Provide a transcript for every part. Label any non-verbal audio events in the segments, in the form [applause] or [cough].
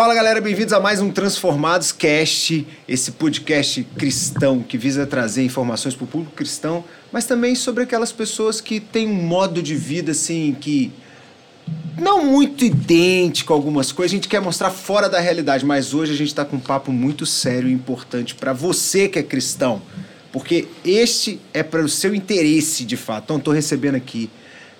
Fala galera, bem-vindos a mais um Transformados Cast, esse podcast cristão que visa trazer informações para o público cristão, mas também sobre aquelas pessoas que têm um modo de vida assim que não muito idêntico a algumas coisas, a gente quer mostrar fora da realidade, mas hoje a gente está com um papo muito sério e importante para você que é cristão, porque este é para o seu interesse de fato. Então, estou recebendo aqui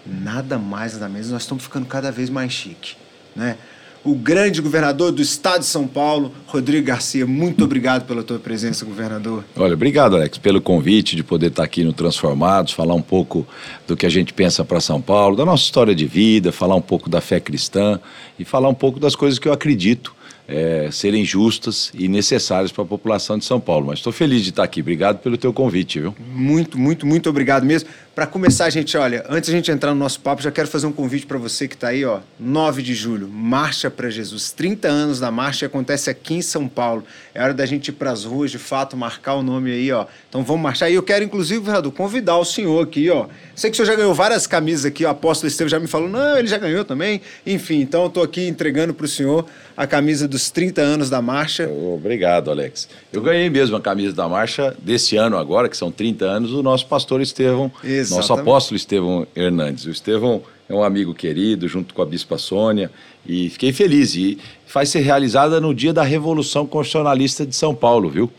nada mais nada menos, nós estamos ficando cada vez mais chique, né? O grande governador do estado de São Paulo, Rodrigo Garcia. Muito obrigado pela tua presença, governador. Olha, obrigado, Alex, pelo convite de poder estar aqui no Transformados, falar um pouco do que a gente pensa para São Paulo, da nossa história de vida, falar um pouco da fé cristã e falar um pouco das coisas que eu acredito é, serem justas e necessárias para a população de São Paulo. Mas estou feliz de estar aqui. Obrigado pelo teu convite, viu? Muito, muito, muito obrigado mesmo. Para começar, gente, olha, antes a gente entrar no nosso papo, já quero fazer um convite para você que está aí, ó, 9 de julho, Marcha para Jesus. 30 anos da marcha acontece aqui em São Paulo. É hora da gente ir para as ruas, de fato, marcar o nome aí, ó. Então vamos marchar. E eu quero, inclusive, governador, convidar o senhor aqui, ó. Sei que o senhor já ganhou várias camisas aqui, o apóstolo Estevam já me falou, não, ele já ganhou também. Enfim, então eu estou aqui entregando para o senhor a camisa dos 30 anos da marcha. Obrigado, Alex. Eu ganhei mesmo a camisa da marcha desse ano agora, que são 30 anos, do nosso pastor Estevão, Exatamente. nosso apóstolo Estevão Hernandes. O Estevão é um amigo querido, junto com a Bispa Sônia, e fiquei feliz. E faz ser realizada no dia da Revolução Constitucionalista de São Paulo, viu?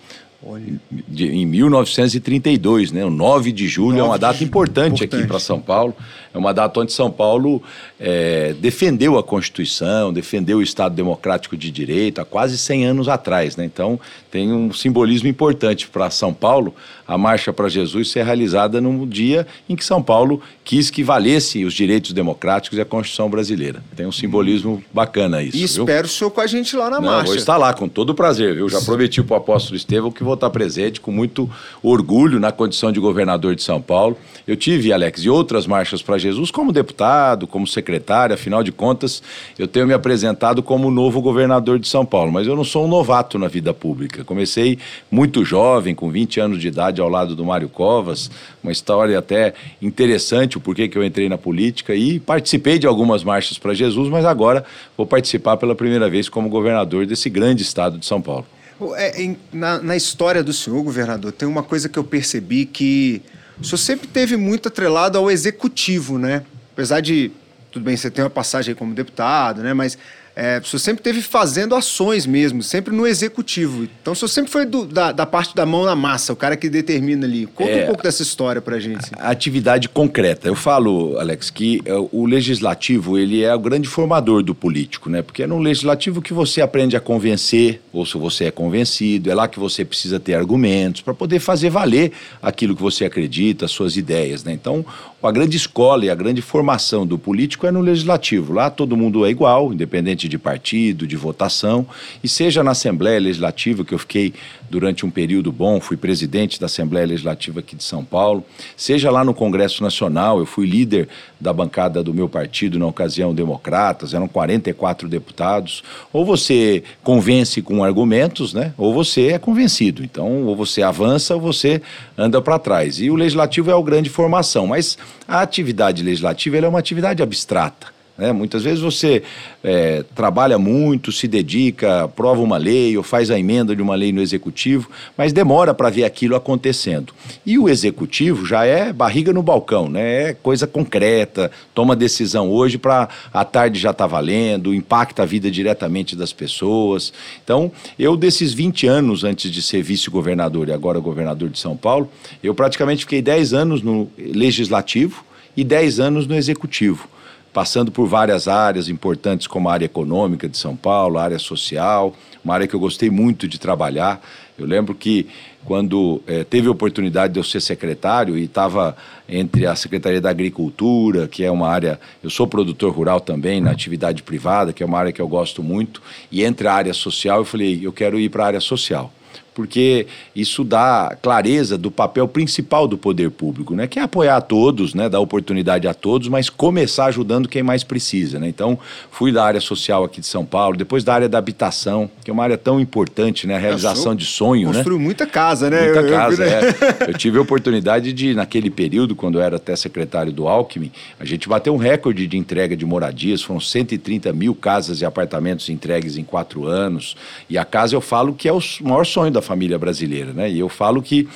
De, em 1932, né? O 9 de julho 9 é uma data importante, importante. aqui para São Paulo. É uma data onde São Paulo é, defendeu a Constituição, defendeu o Estado Democrático de Direito há quase 100 anos atrás. Né? Então, tem um simbolismo importante para São Paulo a Marcha para Jesus ser realizada num dia em que São Paulo quis que valesse os direitos democráticos e a Constituição brasileira. Tem um simbolismo bacana isso. E espero viu? o senhor com a gente lá na Não, marcha. Vou estar lá, com todo prazer. Eu já prometi para o apóstolo Estevão que vou estar presente com muito orgulho na condição de governador de São Paulo. Eu tive, Alex, e outras marchas para Jesus como deputado, como secretário, afinal de contas, eu tenho me apresentado como novo governador de São Paulo, mas eu não sou um novato na vida pública. Comecei muito jovem, com 20 anos de idade, ao lado do Mário Covas, uma história até interessante, o porquê que eu entrei na política e participei de algumas marchas para Jesus, mas agora vou participar pela primeira vez como governador desse grande estado de São Paulo. É, na, na história do senhor, governador, tem uma coisa que eu percebi que o senhor sempre teve muito atrelado ao executivo, né? Apesar de, tudo bem, você tem uma passagem como deputado, né? Mas é, o senhor sempre teve fazendo ações mesmo, sempre no executivo. Então o senhor sempre foi do, da, da, parte da mão na massa, o cara que determina ali. Conta é, um pouco dessa história pra gente. Assim. A atividade concreta. Eu falo, Alex, que é, o legislativo ele é o grande formador do político, né? Porque é no legislativo que você aprende a convencer, ou se você é convencido, é lá que você precisa ter argumentos para poder fazer valer aquilo que você acredita, as suas ideias, né? Então, a grande escola e a grande formação do político é no legislativo. Lá todo mundo é igual, independente de partido, de votação, e seja na Assembleia Legislativa, que eu fiquei durante um período bom, fui presidente da Assembleia Legislativa aqui de São Paulo, seja lá no Congresso Nacional, eu fui líder da bancada do meu partido na ocasião, Democratas, eram 44 deputados, ou você convence com argumentos, né? Ou você é convencido. Então, ou você avança ou você anda para trás. E o legislativo é a grande formação, mas a atividade legislativa é uma atividade abstrata. Né? Muitas vezes você é, trabalha muito, se dedica, aprova uma lei ou faz a emenda de uma lei no executivo, mas demora para ver aquilo acontecendo. E o executivo já é barriga no balcão, né? é coisa concreta, toma decisão hoje para a tarde já está valendo, impacta a vida diretamente das pessoas. Então, eu desses 20 anos antes de ser vice-governador e agora governador de São Paulo, eu praticamente fiquei 10 anos no legislativo e 10 anos no executivo passando por várias áreas importantes, como a área econômica de São Paulo, a área social, uma área que eu gostei muito de trabalhar. Eu lembro que quando é, teve a oportunidade de eu ser secretário e estava entre a Secretaria da Agricultura, que é uma área, eu sou produtor rural também, na atividade privada, que é uma área que eu gosto muito, e entre a área social, eu falei, eu quero ir para a área social porque isso dá clareza do papel principal do poder público, né? que é apoiar a todos, né? dar oportunidade a todos, mas começar ajudando quem mais precisa. Né? Então, fui da área social aqui de São Paulo, depois da área da habitação, que é uma área tão importante, né? a realização de sonho. Né? Construiu né? muita casa, né? Muita eu, casa, eu, é. Eu tive a oportunidade de, naquele período, quando eu era até secretário do Alckmin, a gente bateu um recorde de entrega de moradias, foram 130 mil casas e apartamentos entregues em quatro anos, e a casa eu falo que é o maior sonho da da família brasileira, né? E eu falo que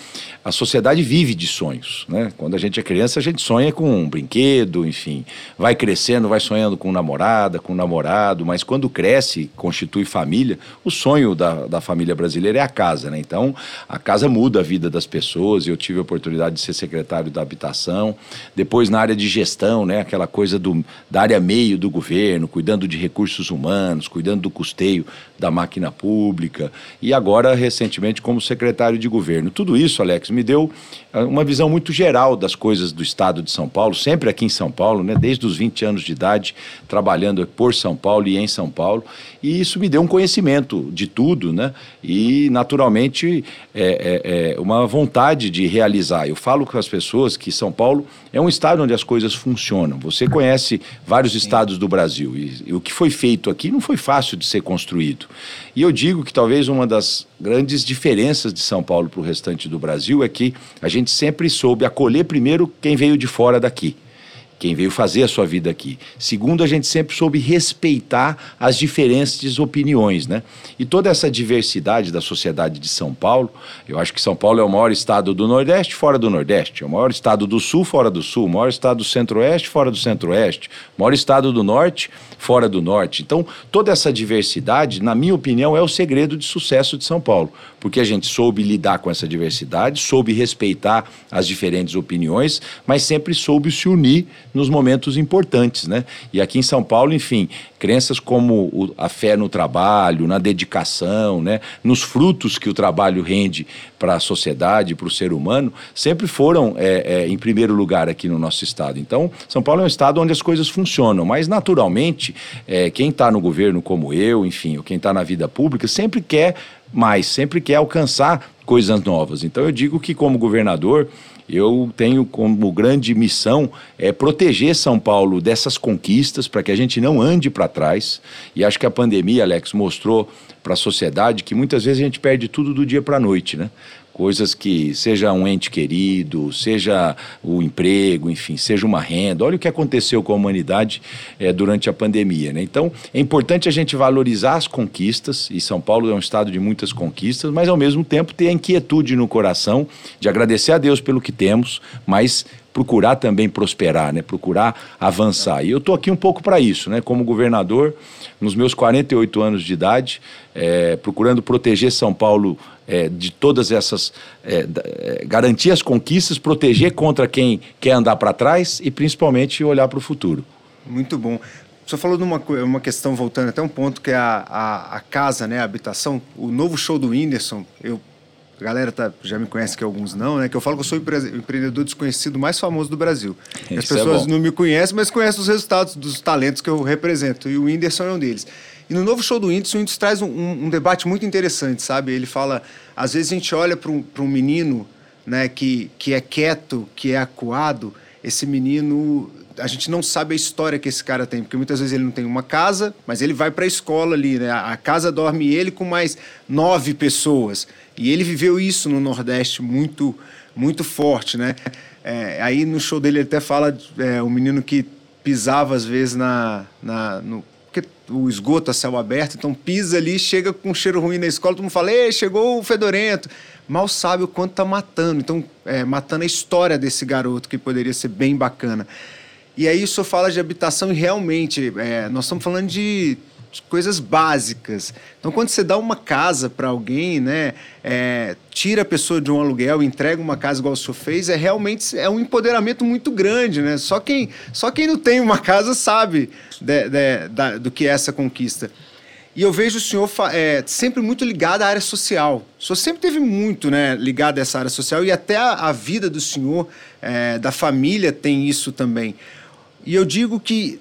a sociedade vive de sonhos, né? Quando a gente é criança, a gente sonha com um brinquedo, enfim, vai crescendo, vai sonhando com namorada, com namorado, mas quando cresce, constitui família, o sonho da, da família brasileira é a casa, né? Então, a casa muda a vida das pessoas. Eu tive a oportunidade de ser secretário da habitação, depois na área de gestão, né? Aquela coisa do, da área meio do governo, cuidando de recursos humanos, cuidando do custeio da máquina pública, e agora, recentemente, recentemente como secretário de governo. Tudo isso, Alex, me deu ah, uma visão muito geral das coisas do estado de São Paulo, sempre aqui em São Paulo, né, desde os 20 anos de idade, trabalhando por São Paulo e em São Paulo. E isso me deu um conhecimento de tudo, né? E, naturalmente, é, é, é uma vontade de realizar. Eu falo com as pessoas que São Paulo é um estado onde as coisas funcionam. Você conhece vários Sim. estados do Brasil e, e o que foi feito aqui não foi fácil de ser construído. E eu digo que talvez uma das grandes diferenças de São Paulo para o restante do Brasil é que a gente sempre soube acolher primeiro quem veio de fora daqui quem veio fazer a sua vida aqui. Segundo, a gente sempre soube respeitar as diferentes opiniões, né? E toda essa diversidade da sociedade de São Paulo, eu acho que São Paulo é o maior estado do Nordeste fora do Nordeste, é o maior estado do Sul fora do Sul, o maior estado do Centro-Oeste fora do Centro-Oeste, maior estado do Norte fora do Norte. Então, toda essa diversidade, na minha opinião, é o segredo de sucesso de São Paulo, porque a gente soube lidar com essa diversidade, soube respeitar as diferentes opiniões, mas sempre soube se unir nos momentos importantes, né? E aqui em São Paulo, enfim, crenças como a fé no trabalho, na dedicação, né? Nos frutos que o trabalho rende para a sociedade, para o ser humano, sempre foram é, é, em primeiro lugar aqui no nosso estado. Então, São Paulo é um estado onde as coisas funcionam, mas naturalmente, é, quem está no governo como eu, enfim, ou quem está na vida pública, sempre quer mais, sempre quer alcançar coisas novas. Então, eu digo que como governador eu tenho como grande missão é proteger São Paulo dessas conquistas para que a gente não ande para trás. E acho que a pandemia, Alex, mostrou para a sociedade que muitas vezes a gente perde tudo do dia para a noite, né? Coisas que seja um ente querido, seja o emprego, enfim, seja uma renda. Olha o que aconteceu com a humanidade é, durante a pandemia. Né? Então, é importante a gente valorizar as conquistas, e São Paulo é um estado de muitas conquistas, mas ao mesmo tempo ter a inquietude no coração de agradecer a Deus pelo que temos, mas procurar também prosperar, né? procurar avançar. E eu estou aqui um pouco para isso, né? como governador, nos meus 48 anos de idade, é, procurando proteger São Paulo é, de todas essas. É, é garantir as conquistas, proteger contra quem quer andar para trás e principalmente olhar para o futuro. Muito bom. O senhor falou de uma, uma questão, voltando até um ponto, que é a, a, a casa, né, a habitação. O novo show do Whindersson, eu a galera tá, já me conhece que alguns não, né? Que eu falo que eu sou o empreendedor desconhecido mais famoso do Brasil. As é pessoas é não me conhecem, mas conhecem os resultados dos talentos que eu represento. E o Whindersson é um deles. E no novo show do Whindersson, o Whindersson traz um, um, debate muito interessante, sabe? Ele fala, às vezes a gente olha para um, um menino né, que, que é quieto, que é acuado, esse menino a gente não sabe a história que esse cara tem, porque muitas vezes ele não tem uma casa, mas ele vai para a escola ali, né? A casa dorme ele com mais nove pessoas. E ele viveu isso no Nordeste muito, muito forte, né? É, aí no show dele ele até fala é, um menino que pisava às vezes na, na no, o esgoto a céu aberto, então pisa ali, chega com um cheiro ruim na escola, todo mundo fala, ei, chegou o fedorento. Mal sabe o quanto tá matando, então é, matando a história desse garoto que poderia ser bem bacana. E aí isso fala de habitação e realmente é, nós estamos falando de coisas básicas. Então, quando você dá uma casa para alguém, né, é, tira a pessoa de um aluguel, entrega uma casa igual o senhor fez, é realmente é um empoderamento muito grande, né? Só quem, só quem não tem uma casa sabe de, de, da, do que é essa conquista. E eu vejo o senhor é, sempre muito ligado à área social. O senhor sempre teve muito né, ligado a essa área social e até a, a vida do senhor, é, da família, tem isso também. E eu digo que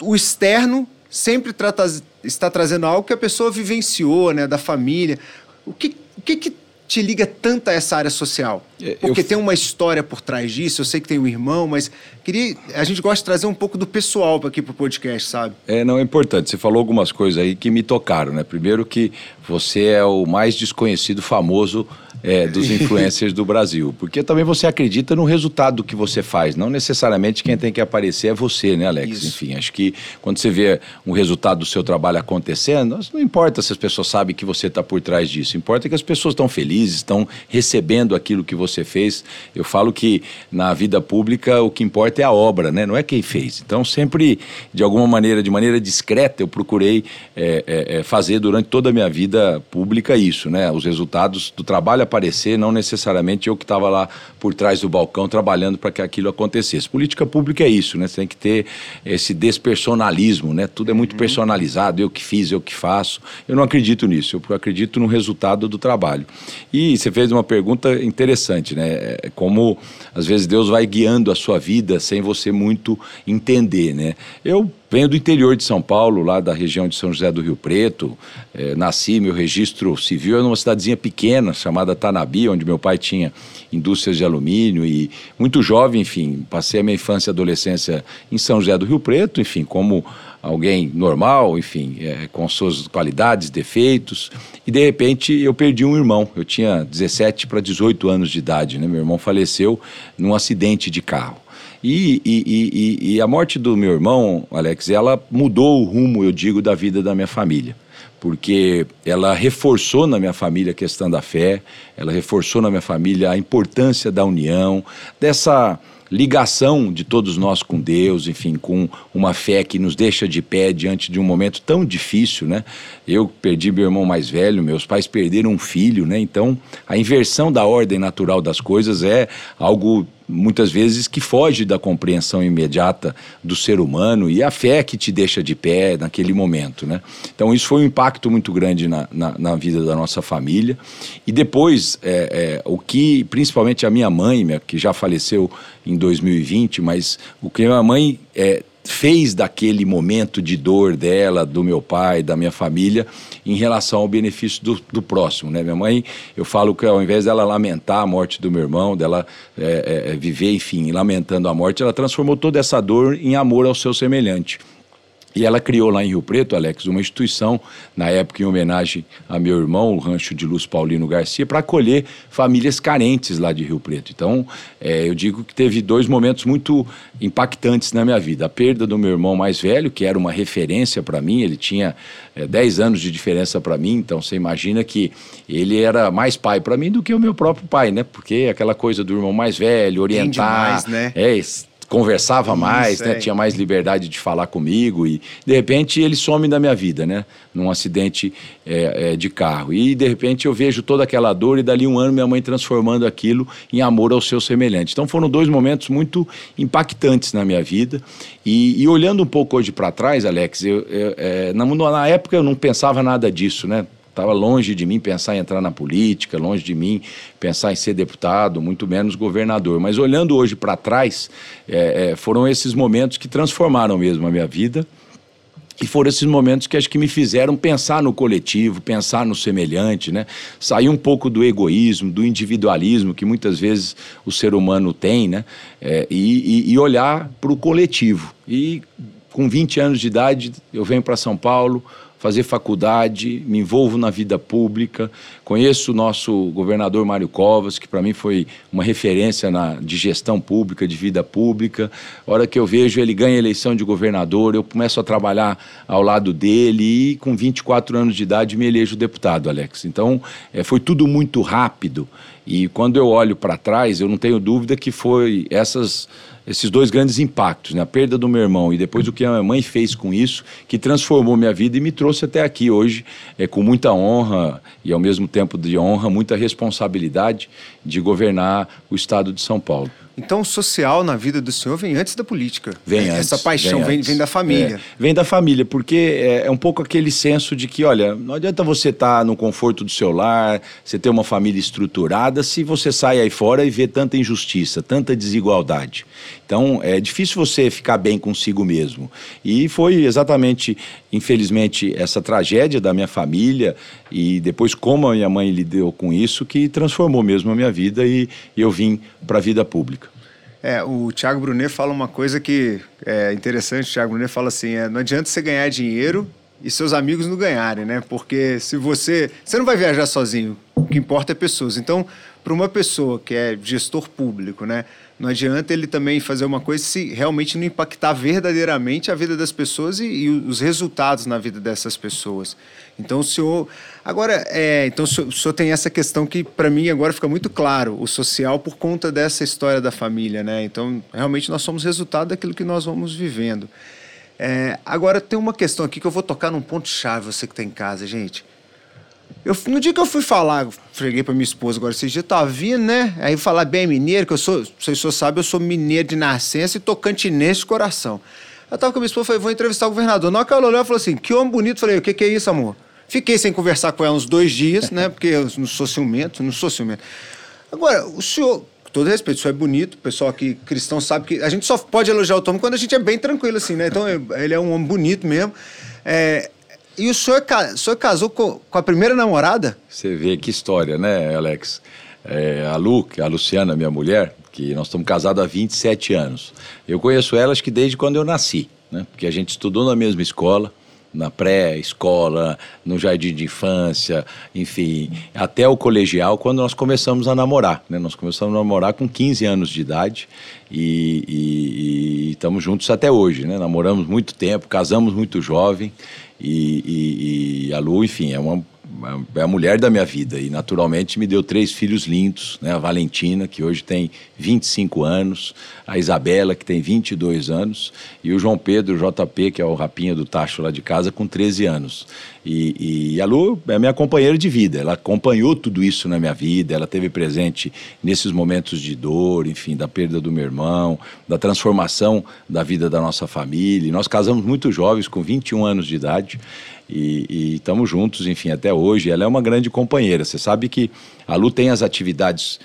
o externo sempre trata, está trazendo algo que a pessoa vivenciou, né, da família. O que, o que, que te liga tanto a essa área social? É, Porque eu... tem uma história por trás disso, eu sei que tem um irmão, mas queria. A gente gosta de trazer um pouco do pessoal aqui para o podcast, sabe? É, não, é importante. Você falou algumas coisas aí que me tocaram, né? Primeiro que você é o mais desconhecido famoso é, dos influencers do Brasil. Porque também você acredita no resultado que você faz. Não necessariamente quem tem que aparecer é você, né, Alex? Isso. Enfim, acho que quando você vê um resultado do seu trabalho acontecendo, não importa se as pessoas sabem que você está por trás disso. Importa que as pessoas estão felizes, estão recebendo aquilo que você fez. Eu falo que na vida pública o que importa é a obra, né? Não é quem fez. Então, sempre, de alguma maneira, de maneira discreta, eu procurei é, é, é fazer durante toda a minha vida pública isso, né? Os resultados do trabalho aparecer, não necessariamente eu que estava lá por trás do balcão trabalhando para que aquilo acontecesse. Política pública é isso, né? Você tem que ter esse despersonalismo, né? Tudo é muito uhum. personalizado, eu que fiz, eu que faço. Eu não acredito nisso, eu acredito no resultado do trabalho. E você fez uma pergunta interessante, né? É como às vezes Deus vai guiando a sua vida sem você muito entender, né? Eu Venho do interior de São Paulo, lá da região de São José do Rio Preto. É, nasci, meu registro civil é numa cidadezinha pequena chamada Tanabi, onde meu pai tinha indústrias de alumínio e muito jovem, enfim, passei a minha infância e adolescência em São José do Rio Preto, enfim, como alguém normal, enfim, é, com suas qualidades, defeitos. E de repente eu perdi um irmão. Eu tinha 17 para 18 anos de idade, né? Meu irmão faleceu num acidente de carro. E, e, e, e, a morte do meu irmão, Alex, ela mudou o rumo, eu digo, da vida da minha família. Porque ela reforçou na minha família a questão da fé, ela reforçou na minha família a importância da união, dessa ligação de todos nós com Deus, enfim, com uma fé que nos deixa de pé diante de um momento tão difícil, né? Eu perdi meu irmão mais velho, meus pais perderam um filho, né? Então, a inversão da ordem natural das coisas é algo muitas vezes que foge da compreensão imediata do ser humano e a fé que te deixa de pé naquele momento, né? Então isso foi um impacto muito grande na, na, na vida da nossa família e depois é, é, o que principalmente a minha mãe, minha, que já faleceu em 2020, mas o que a minha mãe é, fez daquele momento de dor dela, do meu pai, da minha família, em relação ao benefício do, do próximo. Né? Minha mãe, eu falo que ao invés dela lamentar a morte do meu irmão, dela é, é, viver, enfim, lamentando a morte, ela transformou toda essa dor em amor ao seu semelhante. E ela criou lá em Rio Preto, Alex, uma instituição, na época em homenagem a meu irmão, o Rancho de Luz Paulino Garcia, para acolher famílias carentes lá de Rio Preto. Então, é, eu digo que teve dois momentos muito impactantes na minha vida. A perda do meu irmão mais velho, que era uma referência para mim, ele tinha é, 10 anos de diferença para mim, então você imagina que ele era mais pai para mim do que o meu próprio pai, né? Porque aquela coisa do irmão mais velho, orientar. Demais, né? É, conversava mais, né? tinha mais liberdade de falar comigo e de repente ele some da minha vida, né? Num acidente é, é, de carro. E de repente eu vejo toda aquela dor e dali um ano minha mãe transformando aquilo em amor ao seu semelhante. Então foram dois momentos muito impactantes na minha vida. E, e olhando um pouco hoje para trás, Alex, eu, eu, é, na, na época eu não pensava nada disso, né? Estava longe de mim pensar em entrar na política, longe de mim pensar em ser deputado, muito menos governador. Mas olhando hoje para trás, é, é, foram esses momentos que transformaram mesmo a minha vida. E foram esses momentos que acho que me fizeram pensar no coletivo, pensar no semelhante, né? Sair um pouco do egoísmo, do individualismo que muitas vezes o ser humano tem, né? É, e, e, olhar para o coletivo. E com 20 anos de idade, eu venho para São Paulo, fazer faculdade, me envolvo na vida pública, conheço o nosso governador Mário Covas, que para mim foi uma referência na, de gestão pública, de vida pública. Hora que eu vejo ele ganha eleição de governador, eu começo a trabalhar ao lado dele e com 24 anos de idade me elejo deputado, Alex. Então, é, foi tudo muito rápido. E quando eu olho para trás, eu não tenho dúvida que foi essas esses dois grandes impactos, né? a perda do meu irmão e depois o que a minha mãe fez com isso, que transformou minha vida e me trouxe até aqui hoje, é, com muita honra e ao mesmo tempo de honra, muita responsabilidade de governar o estado de São Paulo. Então, o social na vida do senhor vem antes da política. Vem Essa antes, paixão vem vem, vem da família. É, vem da família, porque é, é um pouco aquele senso de que, olha, não adianta você estar no conforto do seu lar, você ter uma família estruturada, se você sai aí fora e vê tanta injustiça, tanta desigualdade. Então, é difícil você ficar bem consigo mesmo. E foi exatamente, infelizmente, essa tragédia da minha família e depois como a minha mãe lidou com isso que transformou mesmo a minha vida e, eu vim para a vida pública. É, o Thiago Brunet fala uma coisa que é interessante. O Thiago Brunet fala assim: é, não adianta você ganhar dinheiro e seus amigos não ganharem, né? Porque se você. Você não vai viajar sozinho. O que importa é pessoas. Então, para uma pessoa que é gestor público, né? Não adianta ele também fazer uma coisa se realmente não impactar verdadeiramente a vida das pessoas e, e os resultados na vida dessas pessoas. Então, o senhor. Agora, é, então, o senhor, o senhor tem essa questão que, para mim, agora fica muito claro: o social, por conta dessa história da família, né? Então, realmente, nós somos resultado daquilo que nós vamos vivendo. É, agora, tem uma questão aqui que eu vou tocar num ponto-chave, você que está em casa, gente. Eu, no dia que eu fui falar, eu cheguei para minha esposa agora, esses dias, tá vindo, né? Aí falar bem mineiro, que eu sou, vocês só sabem, eu sou mineiro de nascença e tocantinense de coração. Eu tava com a minha esposa, falei, vou entrevistar o governador. Na hora que ela olhou, ela falou assim, que homem bonito. Falei, o que que é isso, amor? Fiquei sem conversar com ela uns dois dias, né? Porque eu não sou ciumento, não sou ciumento. Agora, o senhor, com todo respeito, o senhor é bonito, o pessoal aqui cristão sabe que a gente só pode elogiar o Tom quando a gente é bem tranquilo, assim, né? Então, ele é um homem bonito mesmo. É, e o senhor, o senhor casou com, com, a primeira namorada? Você vê que história, né, Alex? É, a Lu, a Luciana, minha mulher, que nós estamos casados há 27 anos. Eu conheço ela acho que desde quando eu nasci, né? Porque a gente estudou na mesma escola, na pré-escola, no jardim de infância, enfim, até o colegial, quando nós começamos a namorar. Né? Nós começamos a namorar com 15 anos de idade e, e estamos juntos até hoje. Né? Namoramos muito tempo, casamos muito jovem e, e a Lu, enfim, é uma é a mulher da minha vida e naturalmente me deu três filhos lindos, né? A Valentina, que hoje tem 25 anos, a Isabela, que tem 22 anos, e o João Pedro, JP, que é o rapinha do tacho lá de casa, com 13 anos. E, e, a Lu é minha companheira de vida, ela acompanhou tudo isso na minha vida, ela teve presente nesses momentos de dor, enfim, da perda do meu irmão, da transformação da vida da nossa família. E nós casamos muito jovens, com 21 anos de idade, e estamos juntos, enfim, até hoje. Ela é uma grande companheira. Você sabe que a Lu tem as atividades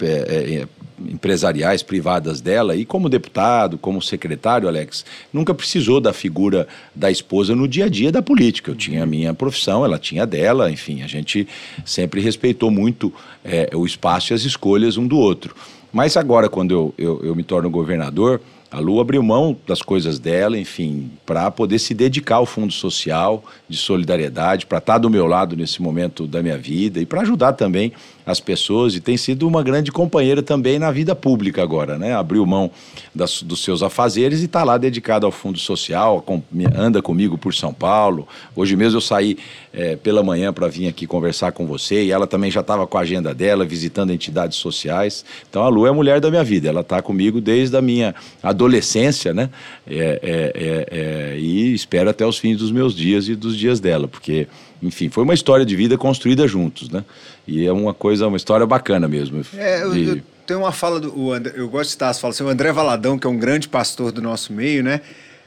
é, é, empresariais, privadas dela, e como deputado, como secretário, Alex, nunca precisou da figura da esposa no dia a dia da política. Eu tinha a minha profissão, ela tinha a dela, enfim, a gente sempre respeitou muito é, o espaço e as escolhas um do outro. Mas agora, quando eu, eu, eu me torno governador, a Lu abriu mão das coisas dela, enfim, para poder se dedicar ao Fundo Social de Solidariedade, para estar do meu lado nesse momento da minha vida e para ajudar também as pessoas. E tem sido uma grande companheira também na vida pública agora, né? Abriu mão das, dos seus afazeres e está lá dedicada ao Fundo Social, com, anda comigo por São Paulo. Hoje mesmo eu saí é, pela manhã para vir aqui conversar com você e ela também já estava com a agenda dela, visitando entidades sociais. Então a Lu é a mulher da minha vida, ela está comigo desde a minha adolescência, né? É, é, é, e espero até os fins dos meus dias e dos dias dela, porque, enfim, foi uma história de vida construída juntos, né? E é uma coisa, uma história bacana mesmo. É, eu, eu tenho uma fala do. O André, eu gosto de citar as falas. Assim, o André Valadão, que é um grande pastor do nosso meio, né?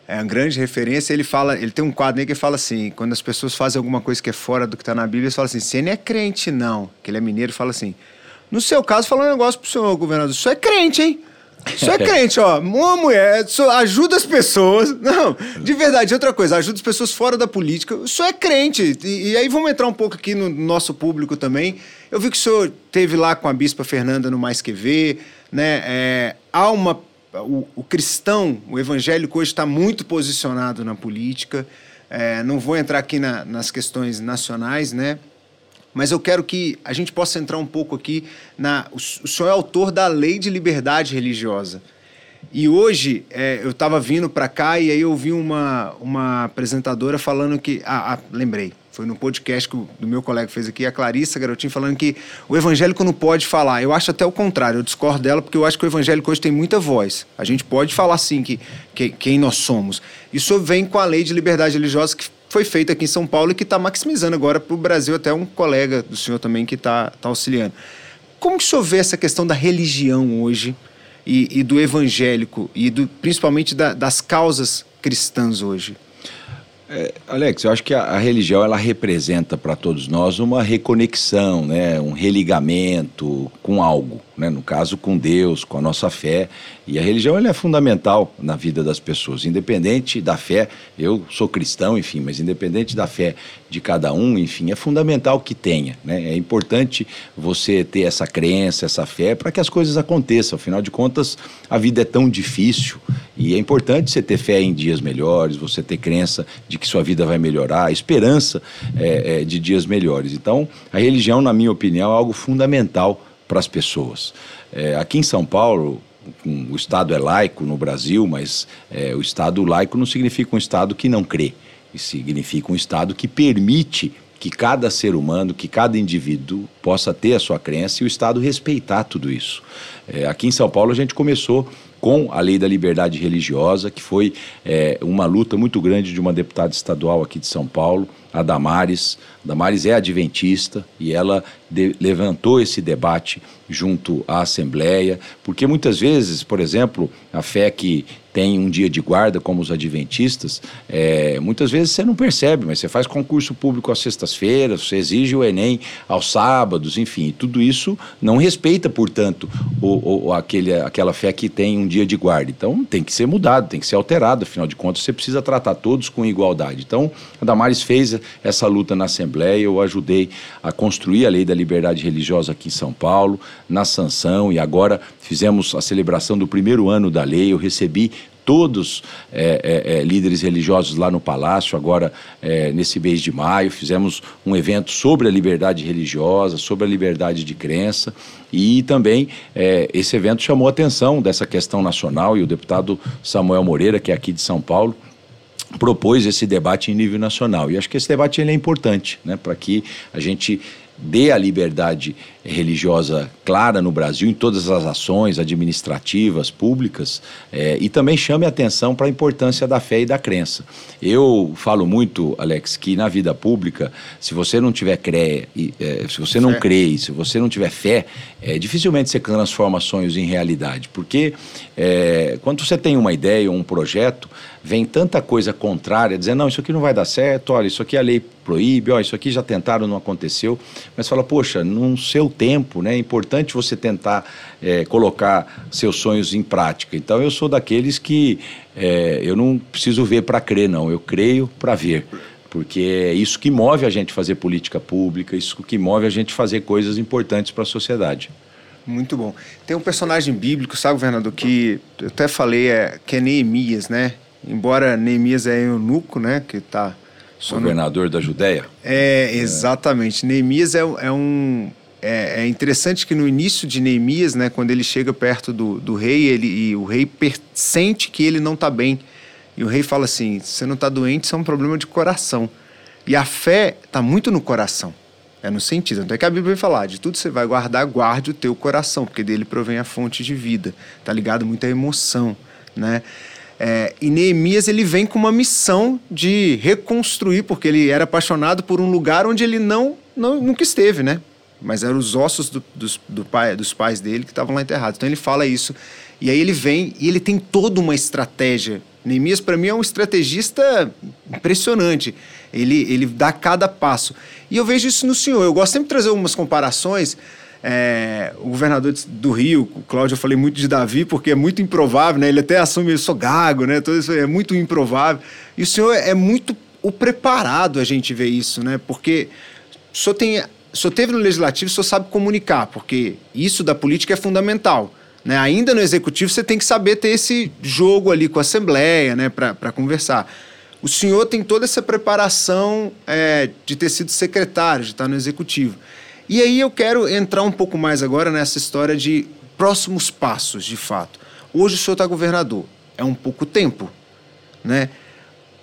É uma grande referência. Ele fala, ele tem um quadro aí que fala assim: quando as pessoas fazem alguma coisa que é fora do que está na Bíblia, eles falam assim: você não é crente, não. Que ele é mineiro fala assim. No seu caso, fala um negócio pro senhor, governador. Isso é crente, hein? Isso é crente, ó. Uma mulher ajuda as pessoas. [laughs] Não, de verdade, outra coisa, ajuda as pessoas fora da política. Isso é crente. E, e, aí vamos entrar um pouco aqui no nosso público também. Eu vi que o senhor teve lá com a Bispa Fernanda no Mais Que Ver, né? É, há uma. O, o, cristão, o evangélico hoje está muito posicionado na política. É, não vou entrar aqui na, nas questões nacionais, né? Mas eu quero que a gente possa entrar um pouco aqui na. O, senhor é autor da Lei de Liberdade Religiosa. E hoje é, eu estava vindo para cá e aí eu vi uma, uma apresentadora falando que. Ah, ah, lembrei. Foi no podcast que o do meu colega fez aqui, a Clarissa Garotinho, falando que o evangélico não pode falar. Eu acho até o contrário, eu discordo dela, porque eu acho que o evangélico hoje tem muita voz. A gente pode falar sim que, que quem nós somos. Isso vem com a lei de liberdade religiosa que foi feita aqui em São Paulo e que está maximizando agora para o Brasil, até um colega do senhor também que está tá auxiliando. Como que o senhor vê essa questão da religião hoje e, e do evangélico e do, principalmente da, das causas cristãs hoje? É, Alex, eu acho que a, a religião ela representa para todos nós uma reconexão, né, um religamento com algo, né, no caso com Deus, com a nossa fé. E a religião ela é fundamental na vida das pessoas, independente da fé. Eu sou cristão, enfim, mas independente da fé de cada um, enfim, é fundamental que tenha. Né? É importante você ter essa crença, essa fé, para que as coisas aconteçam. Afinal de contas, a vida é tão difícil e é importante você ter fé em dias melhores, você ter crença de que sua vida vai melhorar, esperança é, é, de dias melhores. Então, a religião, na minha opinião, é algo fundamental para as pessoas. É, aqui em São Paulo, o Estado é laico no Brasil, mas é, o Estado laico não significa um Estado que não crê. Significa um Estado que permite que cada ser humano, que cada indivíduo possa ter a sua crença e o Estado respeitar tudo isso. É, aqui em São Paulo a gente começou com a lei da liberdade religiosa, que foi é, uma luta muito grande de uma deputada estadual aqui de São Paulo, a Damares. A Damares é adventista e ela de, levantou esse debate junto à Assembleia, porque muitas vezes, por exemplo, a fé que tem um dia de guarda, como os adventistas, é, muitas vezes você não percebe, mas você faz concurso público às sextas-feiras, você exige o Enem aos sábados, enfim, tudo isso não respeita, portanto, o, o, aquele, aquela fé que tem um dia de guarda. Então tem que ser mudado, tem que ser alterado, afinal de contas, você precisa tratar todos com igualdade. Então, a Damares fez essa luta na Assembleia, eu ajudei a construir a lei da liberdade religiosa aqui em São Paulo, na sanção, e agora fizemos a celebração do primeiro ano da lei, eu recebi todos é, é, é, líderes religiosos lá no Palácio, agora é, nesse mês de maio. Fizemos um evento sobre a liberdade religiosa, sobre a liberdade de crença. E também é, esse evento chamou a atenção dessa questão nacional e o deputado Samuel Moreira, que é aqui de São Paulo, propôs esse debate em nível nacional. E acho que esse debate ele é importante né, para que a gente dê a liberdade religiosa clara no Brasil em todas as ações administrativas, públicas, é, e também chame atenção para a importância da fé e da crença. Eu falo muito, Alex, que na vida pública, se você não tiver cré, é, se você não fé. crê, se você não tiver fé, é, dificilmente você transforma sonhos em realidade, porque quando você tem uma ideia ou um projeto, vem tanta coisa contrária, dizendo, não, isso aqui não vai dar certo, olha, isso aqui a lei proíbe, olha, isso aqui já tentaram, não aconteceu, mas fala, poxa, num seu tempo, né? É importante você tentar é, colocar seus sonhos em prática. Então eu sou daqueles que é, eu não preciso ver para crer, não. Eu creio para ver. Porque é isso que move a gente fazer política pública, isso que move a gente fazer coisas importantes para a sociedade. Muito bom. Tem um personagem bíblico, sabe, governador, que eu até falei é, que é Neemias, né? Embora Neemias é eunuco, né? Que está governador da Judéia. É, exatamente. É. Neemias é, é um é, é, interessante que no início de Neemias, né, quando ele chega perto do, do rei, ele, e o rei sente que ele não está bem. E o rei fala assim: você não está doente, isso é um problema de coração. E a fé está muito no coração. É no sentido. Então é que a Bíblia vai falar: de tudo você vai guardar, guarde o teu coração, porque dele provém a fonte de vida. Está ligado muito à emoção. Né? É, e Neemias ele vem com uma missão de reconstruir, porque ele era apaixonado por um lugar onde ele não, não nunca esteve, né? mas eram os ossos do, dos, do pai, dos pais dele que estavam lá enterrados. Então ele fala isso. E aí ele vem e ele tem toda uma estratégia. Neemias, para mim, é um estrategista impressionante. Ele, ele dá cada passo. E eu vejo isso no senhor. Eu gosto sempre de trazer algumas comparações. É, o governador do Rio, o Cláudio, eu falei muito de Davi, porque é muito improvável, né? Ele até assume, eu sou gago, né? Tudo isso é muito improvável. E o senhor é muito o preparado a gente ver isso, né? Porque o senhor tem o senhor teve no legislativo, o senhor sabe comunicar, porque isso da política é fundamental. Né? Ainda no executivo, você tem que saber ter esse jogo ali com a Assembleia né? para conversar. O senhor tem toda essa preparação é, de ter sido secretário, de estar no executivo. E aí eu quero entrar um pouco mais agora nessa história de próximos passos, de fato. Hoje o senhor está governador, é um pouco tempo, né?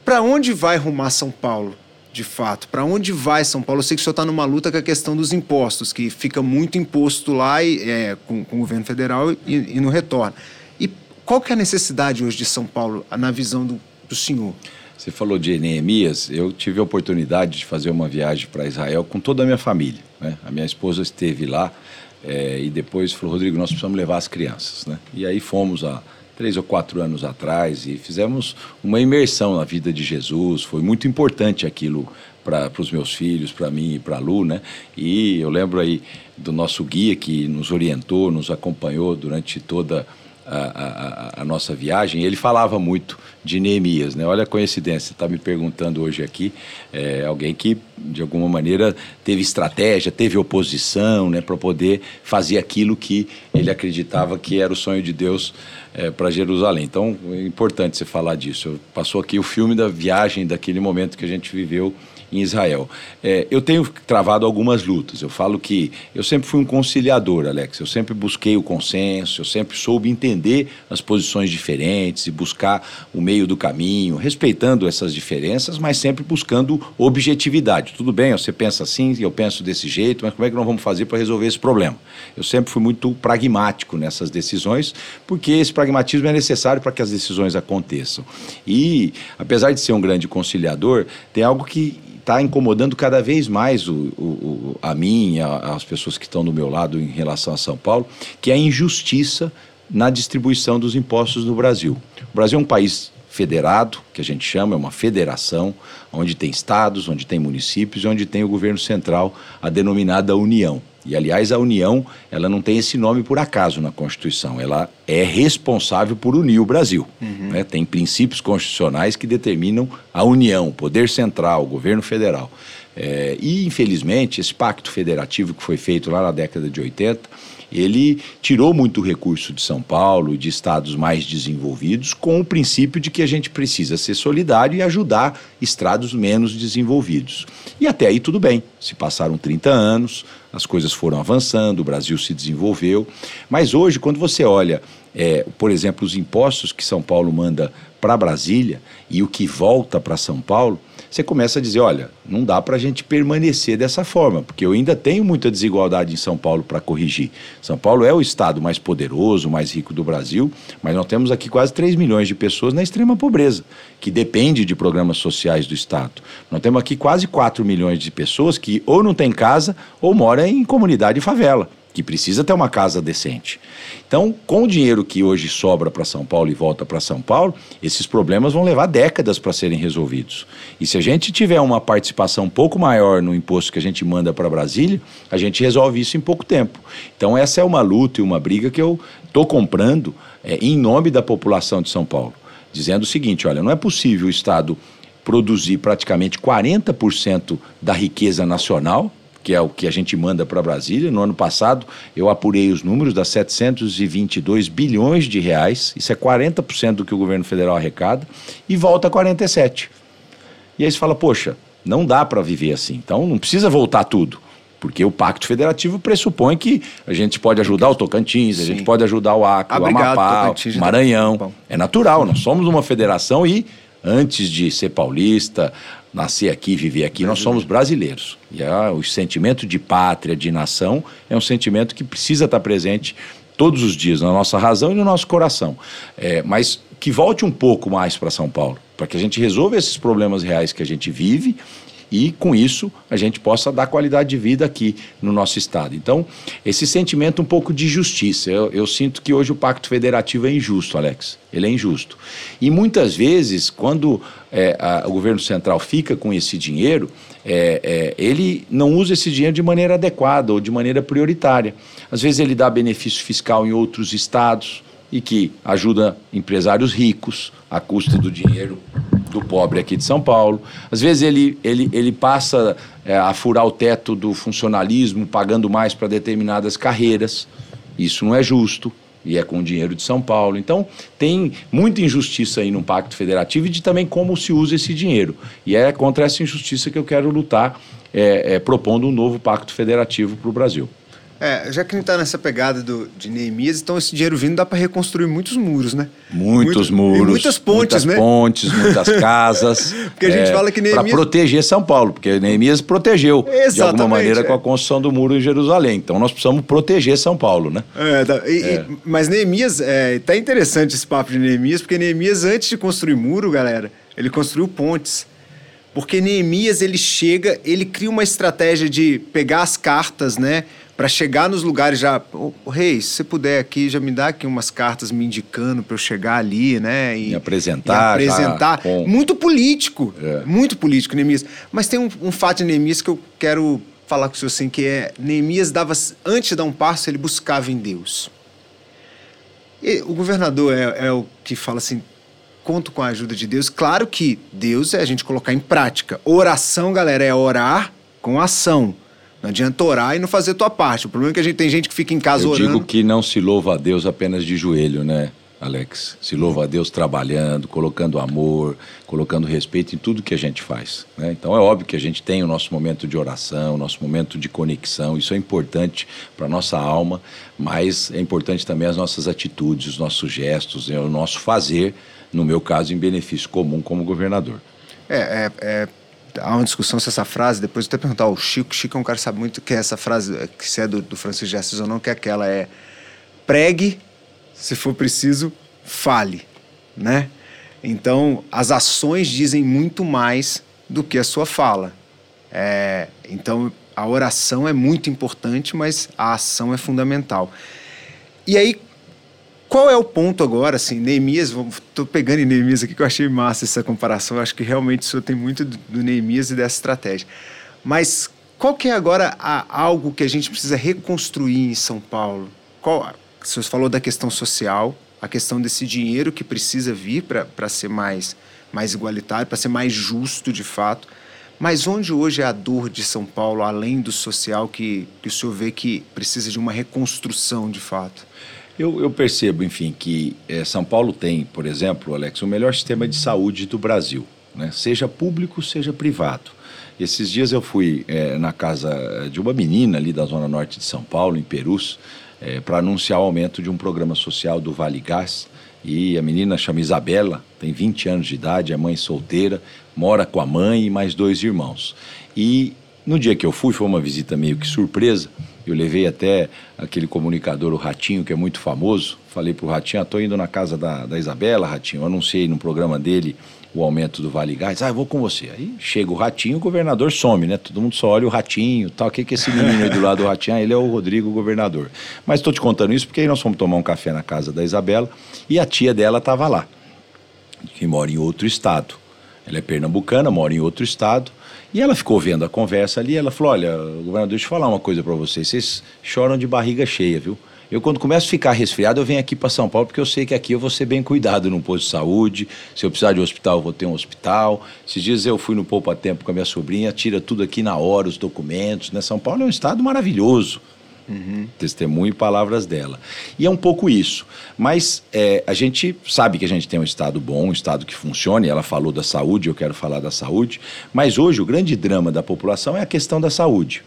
Para onde vai rumar São Paulo? de fato? Para onde vai São Paulo? Eu sei que o senhor está numa luta com a questão dos impostos, que fica muito imposto lá e, é, com, com, o governo federal e, e não retorna. E qual que é a necessidade hoje de São Paulo, na visão do, do senhor? Você falou de Neemias, eu tive a oportunidade de fazer uma viagem para Israel com toda a minha família. Né? A minha esposa esteve lá É, e depois falou, Rodrigo, nós precisamos levar as crianças. Né? E aí fomos há três ou quatro anos atrás e fizemos uma imersão na vida de Jesus. Foi muito importante aquilo para os meus filhos, para mim e para a Lu, né? E eu lembro aí do nosso guia que nos orientou, nos acompanhou durante toda a a, a, a, nossa viagem, ele falava muito de Neemias, né? Olha a coincidência, está me perguntando hoje aqui, é, alguém que de alguma maneira teve estratégia, teve oposição, né, para poder fazer aquilo que ele acreditava que era o sonho de Deus é, para Jerusalém. Então, é importante você falar disso. Passou aqui o filme da viagem, daquele momento que a gente viveu em Israel. É, eu tenho travado algumas lutas. Eu falo que eu sempre fui um conciliador, Alex. Eu sempre busquei o consenso, eu sempre soube entender as posições diferentes e buscar o meio do caminho, respeitando essas diferenças, mas sempre buscando objetividade. Tudo bem, você pensa assim, eu penso desse jeito, mas como é que nós vamos fazer para resolver esse problema? Eu sempre fui muito pragmático nessas decisões, porque esse pragmatismo é necessário para que as decisões aconteçam. E, apesar de ser um grande conciliador, tem algo que está incomodando cada vez mais o, o, a mim, a, as pessoas que estão do meu lado em relação a São Paulo, que é a injustiça na distribuição dos impostos no Brasil. O Brasil é um país federado, que a gente chama, é uma federação, onde tem estados, onde tem municípios e onde tem o governo central, a denominada União. E, aliás, a União ela não tem esse nome por acaso na Constituição. Ela é responsável por unir o Brasil. Uhum. Né? Tem princípios constitucionais que determinam a União, o poder central, o governo federal. É, e, infelizmente, esse pacto federativo que foi feito lá na década de 80 ele tirou muito recurso de São Paulo, de estados mais desenvolvidos, com o princípio de que a gente precisa ser solidário e ajudar estados menos desenvolvidos. E até aí tudo bem. Se passaram 30 anos, as coisas foram avançando, o Brasil se desenvolveu. Mas hoje, quando você olha, é, por exemplo, os impostos que São Paulo manda para Brasília e o que volta para São Paulo, você começa a dizer: olha, não dá para a gente permanecer dessa forma, porque eu ainda tenho muita desigualdade em São Paulo para corrigir. São Paulo é o estado mais poderoso, mais rico do Brasil, mas nós temos aqui quase 3 milhões de pessoas na extrema pobreza, que depende de programas sociais do Estado. Nós temos aqui quase 4 milhões de pessoas que ou não têm casa ou moram em comunidade favela que precisa ter uma casa decente. Então, com o dinheiro que hoje sobra para São Paulo e volta para São Paulo, esses problemas vão levar décadas para serem resolvidos. E se a gente tiver uma participação um pouco maior no imposto que a gente manda para Brasília, a gente resolve isso em pouco tempo. Então, essa é uma luta e uma briga que eu estou comprando é, em nome da população de São Paulo, dizendo o seguinte: olha, não é possível o Estado produzir praticamente 40% da riqueza nacional que é o que a gente manda para Brasília. No ano passado, eu apurei os números das 722 bilhões de reais, isso é 40% do que o governo federal arrecada, e volta a 47. E aí você fala, poxa, não dá para viver assim, então não precisa voltar tudo. Porque o Pacto Federativo pressupõe que a gente pode ajudar o Tocantins, Sim. a gente pode ajudar o Acre, o Amapá, o Maranhão. É natural, nós somos uma federação e antes de ser paulista, nascer aqui, viver aqui, nós somos brasileiros. E ah, o sentimento de pátria, de nação, é um sentimento que precisa estar presente todos os dias na nossa razão e no nosso coração. É, mas que volte um pouco mais para São Paulo, para que a gente resolva esses problemas reais que a gente vive e com isso a gente possa dar qualidade de vida aqui no nosso estado. Então, esse sentimento um pouco de justiça. Eu, eu sinto que hoje o Pacto Federativo é injusto, Alex. Ele é injusto. E muitas vezes, quando é, a, o governo central fica com esse dinheiro, é, é, ele não usa esse dinheiro de maneira adequada ou de maneira prioritária. Às vezes ele dá benefício fiscal em outros estados e que ajuda empresários ricos à custa do dinheiro do pobre aqui de São Paulo. Às vezes ele, ele, ele passa é, a furar o teto do funcionalismo, pagando mais para determinadas carreiras. Isso não é justo e é com o dinheiro de São Paulo. Então, tem muita injustiça aí no Pacto Federativo e de também como se usa esse dinheiro. E é contra essa injustiça que eu quero lutar, é, é, propondo um novo Pacto Federativo para o Brasil. É, já que a gente está nessa pegada do, de Neemias, então esse dinheiro vindo dá para reconstruir muitos muros, né? Muitos Muito, muros. muitas pontes, muitas né? pontes, muitas [laughs] casas. porque a gente é, fala que Neemias... Para proteger São Paulo, porque Neemias protegeu, Exatamente, de alguma maneira, é. com a construção do muro em Jerusalém. Então nós precisamos proteger São Paulo, né? É, tá, e, é. E, mas Neemias, é, tá interessante esse papo de Neemias, porque Neemias, antes de construir muro, galera, ele construiu pontes. Porque Neemias, ele chega, ele cria uma estratégia de pegar as cartas, né? Para chegar nos lugares já. Oh, rei, se você puder aqui, já me dá aqui umas cartas me indicando para eu chegar ali, né? E, e apresentar. E apresentar. Já. Muito político. É. Muito político, Neemias. Mas tem um, um fato de Neemias que eu quero falar com o senhor assim, que é Neemias dava, antes de dar um passo, ele buscava em Deus. E o governador é, é o que fala assim, conto com a ajuda de Deus. Claro que Deus é a gente colocar em prática. Oração, galera, é orar com ação. Não adianta orar e não fazer a tua parte. O problema é que a gente tem gente que fica em casa Eu orando. Eu digo que não se louva a Deus apenas de joelho, né? Alex. Se louva a Deus trabalhando, colocando amor, colocando respeito em tudo que a gente faz. Né? Então é óbvio que a gente tem o nosso momento de oração, o nosso momento de conexão, isso é importante para a nossa alma, mas é importante também as nossas atitudes, os nossos gestos, né? o nosso fazer, no meu caso, em benefício comum como governador. É, é, é há uma discussão se essa frase, depois eu até perguntar ao Chico, Chico é um cara que sabe muito que é essa frase, que se é do, do Francisco de Assis ou não, que é aquela, é pregue se for preciso, fale, né? Então, as ações dizem muito mais do que a sua fala. É, então, a oração é muito importante, mas a ação é fundamental. E aí, qual é o ponto agora, assim, Neemias, estou pegando em Neemias aqui que eu achei massa essa comparação, acho que realmente o senhor tem muito do Neemias e dessa estratégia. Mas qual que é agora a, algo que a gente precisa reconstruir em São Paulo? Qual, o senhor falou da questão social, a questão desse dinheiro que precisa vir para ser mais, mais igualitário, para ser mais justo de fato. Mas onde hoje é a dor de São Paulo, além do social, que, que o senhor vê que precisa de uma reconstrução de fato? Eu, eu percebo, enfim, que é, São Paulo tem, por exemplo, Alex, o melhor sistema de saúde do Brasil, né? seja público, seja privado. Esses dias eu fui é, na casa de uma menina ali da Zona Norte de São Paulo, em Perus, é, para anunciar o aumento de um programa social do Vale Gás. E a menina chama Isabela, tem 20 anos de idade, é mãe solteira, mora com a mãe e mais dois irmãos. E no dia que eu fui, foi uma visita meio que surpresa. Eu levei até aquele comunicador, o Ratinho, que é muito famoso. Falei para o Ratinho: estou ah, indo na casa da, da Isabela, Ratinho. Eu anunciei no programa dele o aumento do Vale Gás. Ah, eu vou com você. Aí chega o ratinho, o governador some, né? Todo mundo só olha o ratinho tal. O que, que esse menino aí do lado do ratinho? Ah, ele é o Rodrigo, o governador. Mas estou te contando isso porque aí nós fomos tomar um café na casa da Isabela e a tia dela estava lá, que mora em outro estado. Ela é pernambucana, mora em outro estado. E ela ficou vendo a conversa ali. Ela falou: Olha, governador, deixa eu falar uma coisa para vocês. Vocês choram de barriga cheia, viu? Eu, quando começo a ficar resfriado, eu venho aqui para São Paulo, porque eu sei que aqui eu vou ser bem cuidado num posto de saúde. Se eu precisar de um hospital, eu vou ter um hospital. Esses dias eu fui no Poupa Tempo com a minha sobrinha, tira tudo aqui na hora, os documentos. Né? São Paulo é um estado maravilhoso. Uhum. Testemunho e palavras dela. E é um pouco isso. Mas é, a gente sabe que a gente tem um Estado bom, um Estado que funciona, e ela falou da saúde, eu quero falar da saúde. Mas hoje o grande drama da população é a questão da saúde.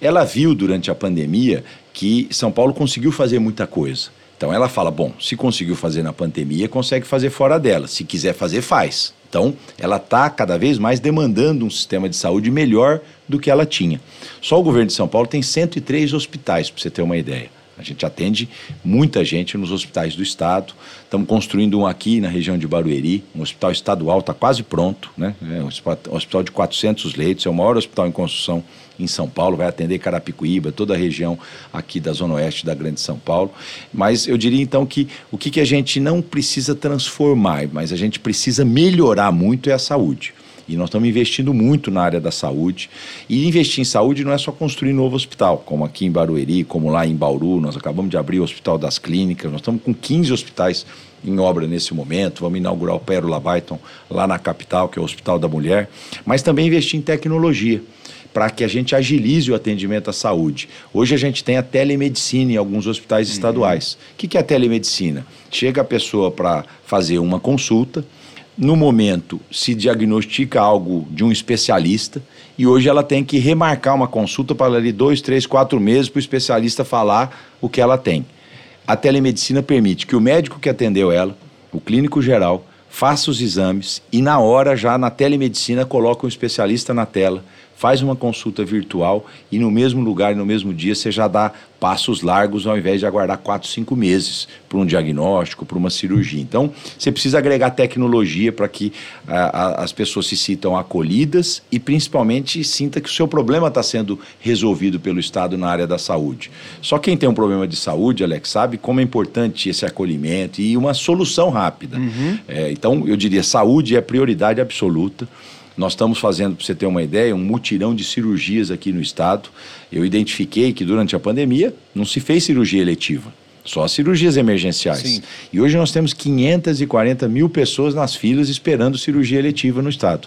Ela viu durante a pandemia que São Paulo conseguiu fazer muita coisa. Então ela fala: bom, se conseguiu fazer na pandemia, consegue fazer fora dela. Se quiser fazer, faz. Então ela está cada vez mais demandando um sistema de saúde melhor do que ela tinha. Só o governo de São Paulo tem 103 hospitais, para você ter uma ideia. A gente atende muita gente nos hospitais do estado. Estamos construindo um aqui na região de Barueri, um hospital estadual, está quase pronto, né? É um hospital de 400 leitos, é o maior hospital em construção em São Paulo, vai atender Carapicuíba, toda a região aqui da Zona Oeste da Grande São Paulo. Mas eu diria então que o que, que a gente não precisa transformar, mas a gente precisa melhorar muito é a saúde. E nós estamos investindo muito na área da saúde. E investir em saúde não é só construir novo hospital, como aqui em Barueri, como lá em Bauru. Nós acabamos de abrir o Hospital das Clínicas. Nós estamos com 15 hospitais em obra nesse momento. Vamos inaugurar o Pérola Byton lá na capital, que é o Hospital da Mulher. Mas também investir em tecnologia para que a gente agilize o atendimento à saúde. Hoje a gente tem a telemedicina em alguns hospitais uhum. estaduais. O que é a telemedicina? Chega a pessoa para fazer uma consulta, no momento se diagnostica algo de um especialista e hoje ela tem que remarcar uma consulta para ali dois, três, quatro meses para o especialista falar o que ela tem. A telemedicina permite que o médico que atendeu ela, o clínico geral, faça os exames e na hora já na telemedicina coloca um especialista na tela faz uma consulta virtual e no mesmo lugar no mesmo dia você já dá passos largos ao invés de aguardar quatro, cinco meses para um diagnóstico, para uma cirurgia. Então, você precisa agregar tecnologia para que a, a, as pessoas se sintam acolhidas e principalmente sinta que o seu problema está sendo resolvido pelo Estado na área da saúde. Só quem tem um problema de saúde, Alex, sabe como é importante esse acolhimento e uma solução rápida. Uhum. É, então, eu diria, saúde é prioridade absoluta. Nós estamos fazendo, para você ter uma ideia, um mutirão de cirurgias aqui no estado. Eu identifiquei que durante a pandemia não se fez cirurgia eletiva, só cirurgias emergenciais. Sim. E hoje nós temos 540 mil pessoas nas filas esperando cirurgia eletiva no estado.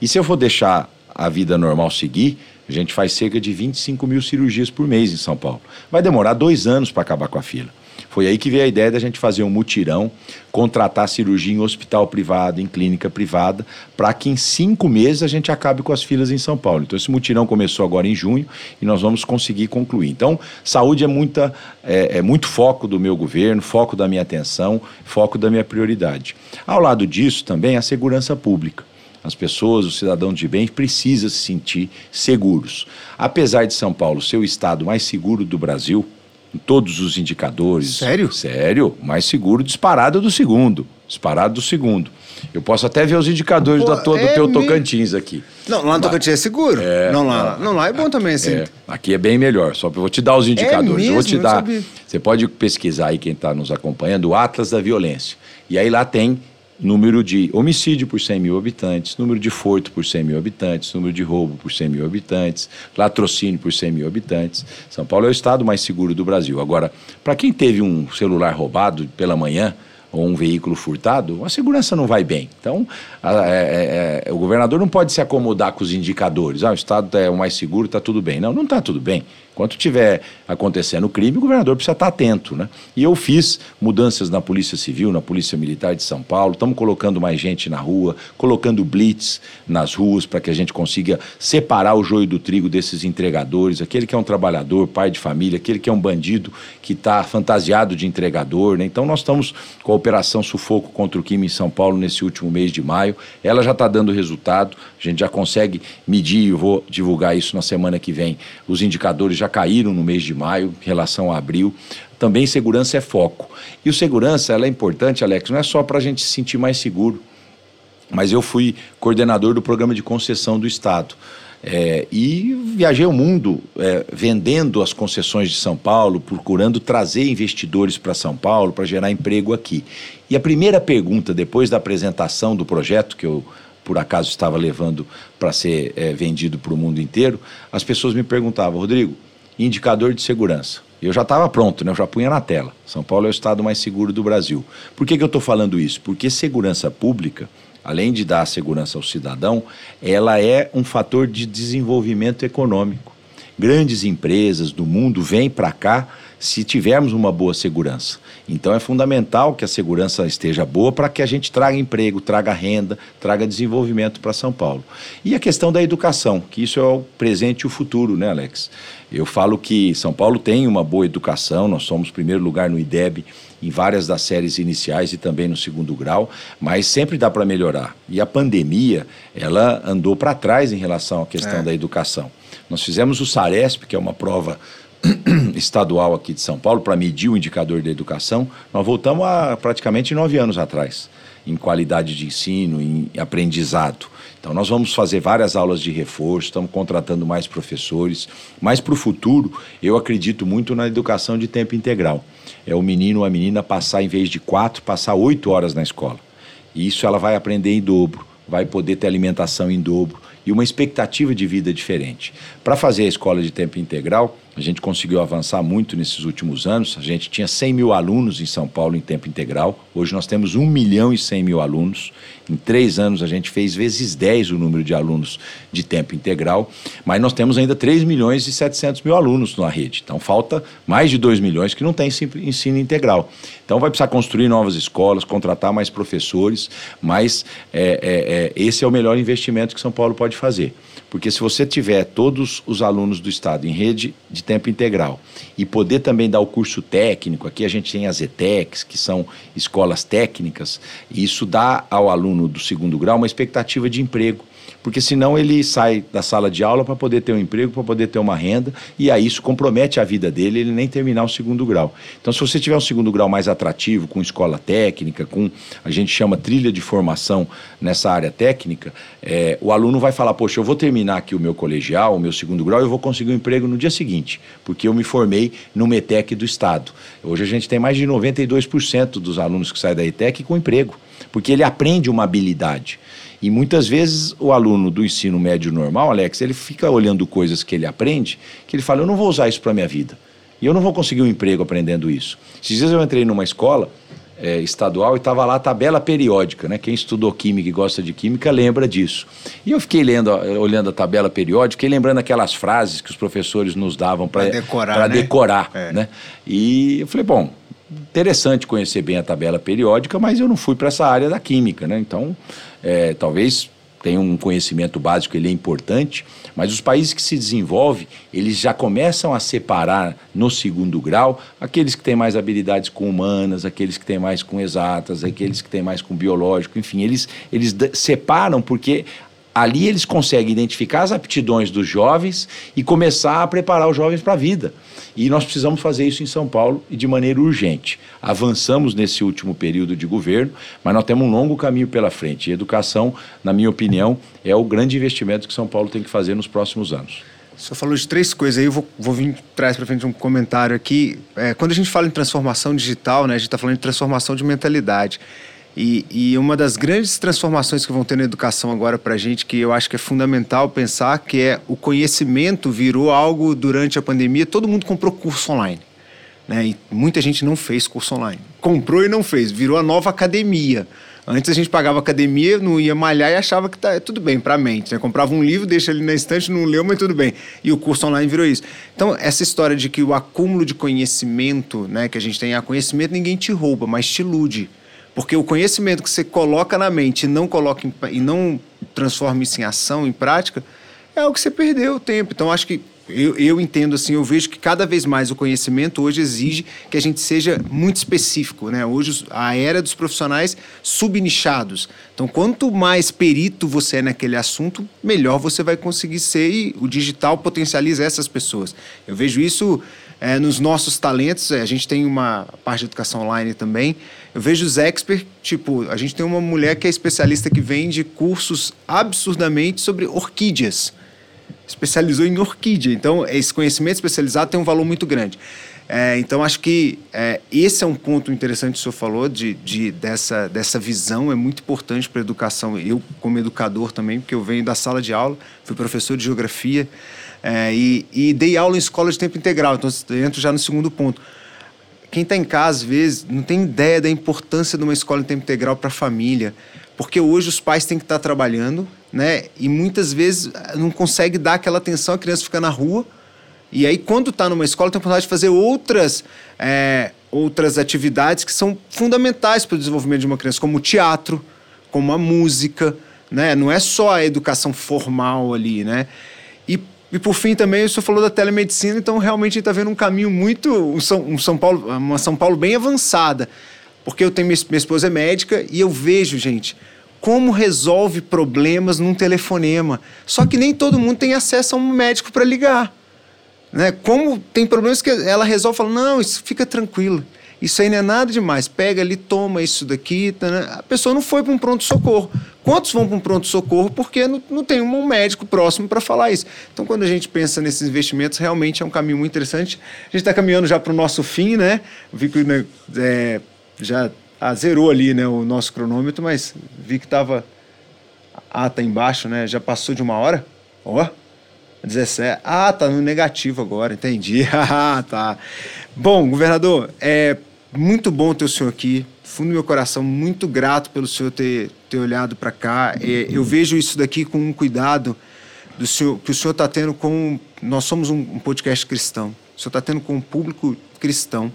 E se eu for deixar a vida normal seguir, a gente faz cerca de 25 mil cirurgias por mês em São Paulo. Vai demorar dois anos para acabar com a fila. Foi aí que veio a ideia da gente fazer um mutirão, contratar cirurgia em hospital privado, em clínica privada, para que em cinco meses a gente acabe com as filas em São Paulo. Então esse mutirão começou agora em junho e nós vamos conseguir concluir. Então saúde é, muita, é, é muito foco do meu governo, foco da minha atenção, foco da minha prioridade. Ao lado disso também a segurança pública. As pessoas, os cidadãos de bem, precisam se sentir seguros. Apesar de São Paulo ser o estado mais seguro do Brasil, todos os indicadores. Sério? Sério, mais seguro disparado do segundo. Disparado do segundo. Eu posso até ver os indicadores Pô, da, do é teu Tocantins aqui. Não, lá no Tocantins é seguro. É, não, lá, não, lá é bom também, assim. É, aqui é bem melhor. Só vou te dar os indicadores. É mesmo? Eu vou te dar. Você pode pesquisar aí quem está nos acompanhando, o Atlas da Violência. E aí lá tem número de homicídio por 100 mil habitantes, número de furto por 100 mil habitantes, número de roubo por 100 mil habitantes, latrocínio por 100 mil habitantes. São Paulo é o estado mais seguro do Brasil. Agora, para quem teve um celular roubado pela manhã, ou um veículo furtado, a segurança não vai bem. Então, a, é, é, é, o governador não pode se acomodar com os indicadores. Ah, o Estado é o mais seguro, está tudo bem. Não, não está tudo bem. Enquanto tiver acontecendo crime, o governador precisa estar atento. Né? E eu fiz mudanças na Polícia Civil, na Polícia Militar de São Paulo, estamos colocando mais gente na rua, colocando blitz nas ruas para que a gente consiga separar o joio do trigo desses entregadores, aquele que é um trabalhador, pai de família, aquele que é um bandido que está fantasiado de entregador. Né? Então nós estamos com a Operação Sufoco contra o Crime em São Paulo nesse último mês de maio. Ela já está dando resultado, a gente já consegue medir, eu vou divulgar isso na semana que vem, os indicadores já já caíram no mês de maio em relação a abril. Também segurança é foco. E o segurança ela é importante, Alex, não é só para a gente se sentir mais seguro. Mas eu fui coordenador do programa de concessão do Estado. É, e viajei o mundo é, vendendo as concessões de São Paulo, procurando trazer investidores para São Paulo para gerar emprego aqui. E a primeira pergunta, depois da apresentação do projeto, que eu por acaso estava levando para ser é, vendido para o mundo inteiro, as pessoas me perguntavam, Rodrigo, indicador de segurança. Eu já estava pronto, né? eu já punha na tela. São Paulo é o estado mais seguro do Brasil. Por que, que eu estou falando isso? Porque segurança pública, além de dar segurança ao cidadão, ela é um fator de desenvolvimento econômico. Grandes empresas do mundo vêm para cá se tivermos uma boa segurança. Então é fundamental que a segurança esteja boa para que a gente traga emprego, traga renda, traga desenvolvimento para São Paulo. E a questão da educação, que isso é o presente e o futuro, né, Alex? Eu falo que São Paulo tem uma boa educação, nós somos primeiro lugar no IDEB em várias das séries iniciais e também no segundo grau, mas sempre dá para melhorar. E a pandemia, ela andou para trás em relação à questão é. da educação. Nós fizemos o SARESP, que é uma prova estadual aqui de São Paulo para medir o indicador da educação, nós voltamos a praticamente nove anos atrás, em qualidade de ensino, em aprendizado. Então, nós vamos fazer várias aulas de reforço, estamos contratando mais professores, mas para o futuro, eu acredito muito na educação de tempo integral. É o menino ou a menina passar, em vez de quatro, passar oito horas na escola. E isso ela vai aprender em dobro, vai poder ter alimentação em dobro e uma expectativa de vida diferente. Para fazer a escola de tempo integral, a gente conseguiu avançar muito nesses últimos anos. A gente tinha 100 mil alunos em São Paulo em tempo integral. Hoje nós temos 1 milhão e 100 mil alunos. Em três anos a gente fez vezes 10 o número de alunos de tempo integral. Mas nós temos ainda 3 milhões e 700 mil alunos na rede. Então falta mais de 2 milhões que não tem ensino integral. Então vai precisar construir novas escolas, contratar mais professores. Mas é, é, é, esse é o melhor investimento que São Paulo pode fazer. Porque se você tiver todos os alunos do Estado em rede de tempo integral e poder também dar o curso técnico, aqui a gente tem as ETECs, que são escolas técnicas, e isso dá ao aluno do segundo grau uma expectativa de emprego. Porque senão ele sai da sala de aula para poder ter um emprego, para poder ter uma renda, e aí isso compromete a vida dele, ele nem terminar o segundo grau. Então, se você tiver um segundo grau mais atrativo, com escola técnica, com a gente chama trilha de formação nessa área técnica, é, o aluno vai falar: Poxa, eu vou terminar aqui o meu colegial, o meu segundo grau, eu vou conseguir um emprego no dia seguinte, porque eu me formei no METEC do Estado. Hoje a gente tem mais de 92% dos alunos que saem da ETEC com emprego, porque ele aprende uma habilidade. E muitas vezes o aluno do ensino médio normal, Alex, ele fica olhando coisas que ele aprende, que ele fala, eu não vou usar isso para a minha vida. E eu não vou conseguir um emprego aprendendo isso. Esses dias eu entrei numa escola é, estadual e estava lá a tabela periódica, né? Quem estudou química e gosta de química lembra disso. E eu fiquei lendo, olhando a tabela periódica e lembrando aquelas frases que os professores nos davam para decorar. Né? decorar é. né? E eu falei, bom, interessante conhecer bem a tabela periódica, mas eu não fui para essa área da química, né? Então, é, talvez tenha um conhecimento básico, ele é importante, mas os países que se desenvolvem, eles já começam a separar no segundo grau aqueles que têm mais habilidades com humanas, aqueles que têm mais com exatas, aqueles que têm mais com biológico, enfim, eles, eles separam porque ali eles conseguem identificar as aptidões dos jovens e começar a preparar os jovens para a vida. E nós precisamos fazer isso em São Paulo e de maneira urgente. Avançamos nesse último período de governo, mas nós temos um longo caminho pela frente. E educação, na minha opinião, é o grande investimento que São Paulo tem que fazer nos próximos anos. Senhor falou de três coisas aí, eu vou, vou vir traz para frente um comentário aqui. É, quando a gente fala em transformação digital, né, a gente está falando de transformação de mentalidade. E, e, uma das grandes transformações que vão ter na educação agora para a gente, que eu acho que é fundamental pensar, que é o conhecimento virou algo durante a pandemia, todo mundo comprou curso online. Né? E muita gente não fez curso online. Comprou e não fez, virou a nova academia. Antes a gente pagava academia, não ia malhar e achava que tá tudo bem para a mente. Né? Comprava um livro, deixa ele na estante, não leu, mas tudo bem. E o curso online virou isso. Então, essa história de que o acúmulo de conhecimento, né, que a gente tem, a conhecimento ninguém te rouba, mas te ilude. Porque o conhecimento que você coloca na mente e não coloca em, e não transforma isso em ação, em prática, é o que você perdeu o tempo. Então, acho que eu, eu entendo assim, eu vejo que cada vez mais o conhecimento hoje exige que a gente seja muito específico, né? Hoje a era dos profissionais subnichados. Então, quanto mais perito você é naquele assunto, melhor você vai conseguir ser e o digital potencializa essas pessoas. Eu vejo isso é, nos nossos talentos, é, a gente tem uma parte de educação online também. Eu vejo os experts, tipo, a gente tem uma mulher que é especialista que vende cursos absurdamente sobre orquídeas. Especializou em orquídea. Então, esse conhecimento especializado tem um valor muito grande. É, então, acho que é, esse é um ponto interessante que o senhor falou, de, de dessa, dessa visão, é muito importante para a educação. Eu, como educador também, porque eu venho da sala de aula, fui professor de geografia, é, e, e, dei aula em escola de tempo integral, então entro já no segundo ponto. Quem está em casa, às vezes, não tem ideia da importância de uma escola de tempo integral para a família, porque hoje os pais têm que estar tá trabalhando, né? E muitas vezes não consegue dar aquela atenção, a criança fica na rua, e aí, quando está numa escola, tem a oportunidade de fazer outras, é, outras atividades que são fundamentais para o desenvolvimento de uma criança, como o teatro, como a música, né? Não é só a educação formal ali, né? E por fim também, o senhor falou da telemedicina, então realmente a gente está vendo um caminho muito. Um São, um São Paulo, uma São Paulo bem avançada. Porque eu tenho minha, minha esposa é médica e eu vejo, gente, como resolve problemas num telefonema. Só que nem todo mundo tem acesso a um médico para ligar. Né? Como tem problemas que ela resolve fala, não, isso fica tranquilo. Isso aí não é nada demais. Pega ali, toma isso daqui. Tá, né? A pessoa não foi para um pronto-socorro. Quantos vão para um pronto-socorro porque não, não tem um médico próximo para falar isso? Então, quando a gente pensa nesses investimentos, realmente é um caminho muito interessante. A gente está caminhando já para o nosso fim, né? Vi que né, é, já ah, zerou ali né, o nosso cronômetro, mas vi que estava. Ah, tá embaixo, né? Já passou de uma hora? Ó. Oh. 17. Ah, tá no negativo agora, entendi. [laughs] Ah, tá. Bom, governador, é muito bom ter o senhor aqui. Fundo do meu coração, muito grato pelo senhor ter, ter olhado para cá. É, eu vejo isso daqui com um cuidado do senhor, que o senhor está tendo com. Nós somos um, um podcast cristão. O senhor está tendo com um público cristão.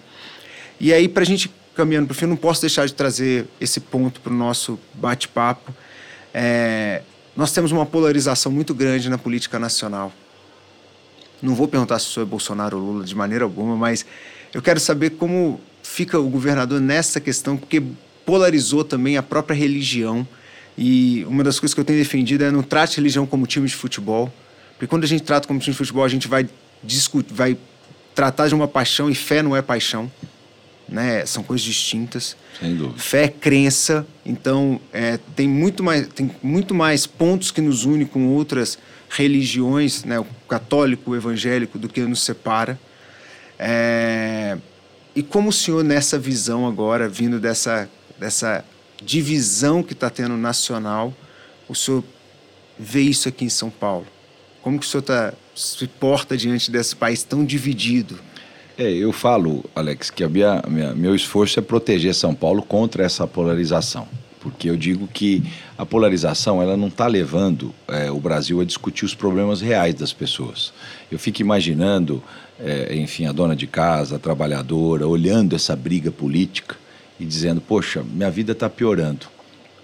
E aí, para a gente caminhando para o fim, não posso deixar de trazer esse ponto para o nosso bate-papo. É, nós temos uma polarização muito grande na política nacional. Não vou perguntar se o senhor é Bolsonaro ou Lula de maneira alguma, mas eu quero saber como fica o governador nessa questão, porque polarizou também a própria religião. E uma das coisas que eu tenho defendido é não trate religião como time de futebol. Porque quando a gente trata como time de futebol, a gente vai discutir, vai tratar de uma paixão e fé não é paixão. Né? São coisas distintas. Sem dúvida. Fé é crença, então é, tem, muito mais, tem muito mais pontos que nos unem com outras religiões, né? Católico, evangélico, do que nos separa. É, e como o senhor, nessa visão agora, vindo dessa, dessa divisão que está tendo nacional, o senhor vê isso aqui em São Paulo? Como que o senhor tá, se porta diante desse país tão dividido? É, eu falo, Alex, que a minha, minha, meu esforço é proteger São Paulo contra essa polarização. Porque eu digo que a polarização ela não está levando é, o Brasil a discutir os problemas reais das pessoas. Eu fico imaginando, é, enfim, a dona de casa, a trabalhadora, olhando essa briga política e dizendo: Poxa, minha vida está piorando.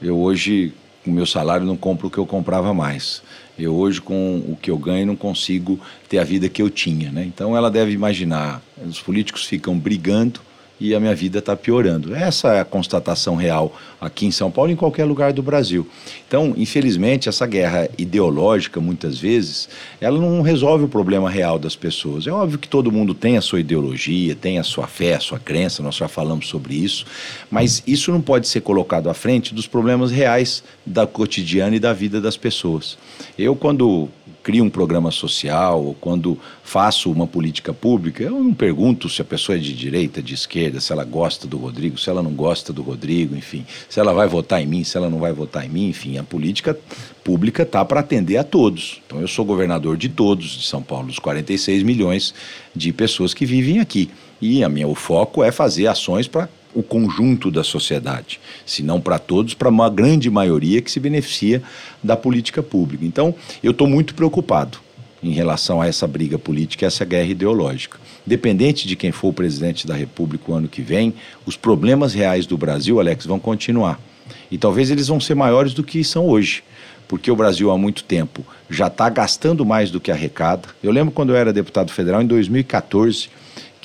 Eu hoje, com meu salário, não compro o que eu comprava mais. Eu hoje, com o que eu ganho, não consigo ter a vida que eu tinha. Né? Então ela deve imaginar: os políticos ficam brigando e a minha vida está piorando. Essa é a constatação real aqui em São Paulo e em qualquer lugar do Brasil. Então, infelizmente, essa guerra ideológica, muitas vezes, ela não resolve o problema real das pessoas. É óbvio que todo mundo tem a sua ideologia, tem a sua fé, a sua crença, nós já falamos sobre isso, mas isso não pode ser colocado à frente dos problemas reais da cotidiana e da vida das pessoas. Eu, quando crio um programa social, ou quando faço uma política pública, eu não pergunto se a pessoa é de direita, de esquerda, se ela gosta do Rodrigo, se ela não gosta do Rodrigo, enfim, se ela vai votar em mim, se ela não vai votar em mim, enfim, a política pública está para atender a todos. Então eu sou governador de todos de São Paulo, dos 46 milhões de pessoas que vivem aqui. E a minha, o foco é fazer ações para o conjunto da sociedade, se não para todos, para uma grande maioria que se beneficia da política pública. Então, eu estou muito preocupado em relação a essa briga política, essa guerra ideológica. Dependente de quem for o presidente da República o ano que vem, os problemas reais do Brasil, Alex, vão continuar. E talvez eles vão ser maiores do que são hoje porque o Brasil há muito tempo já está gastando mais do que arrecada. Eu lembro quando eu era deputado federal, em 2014,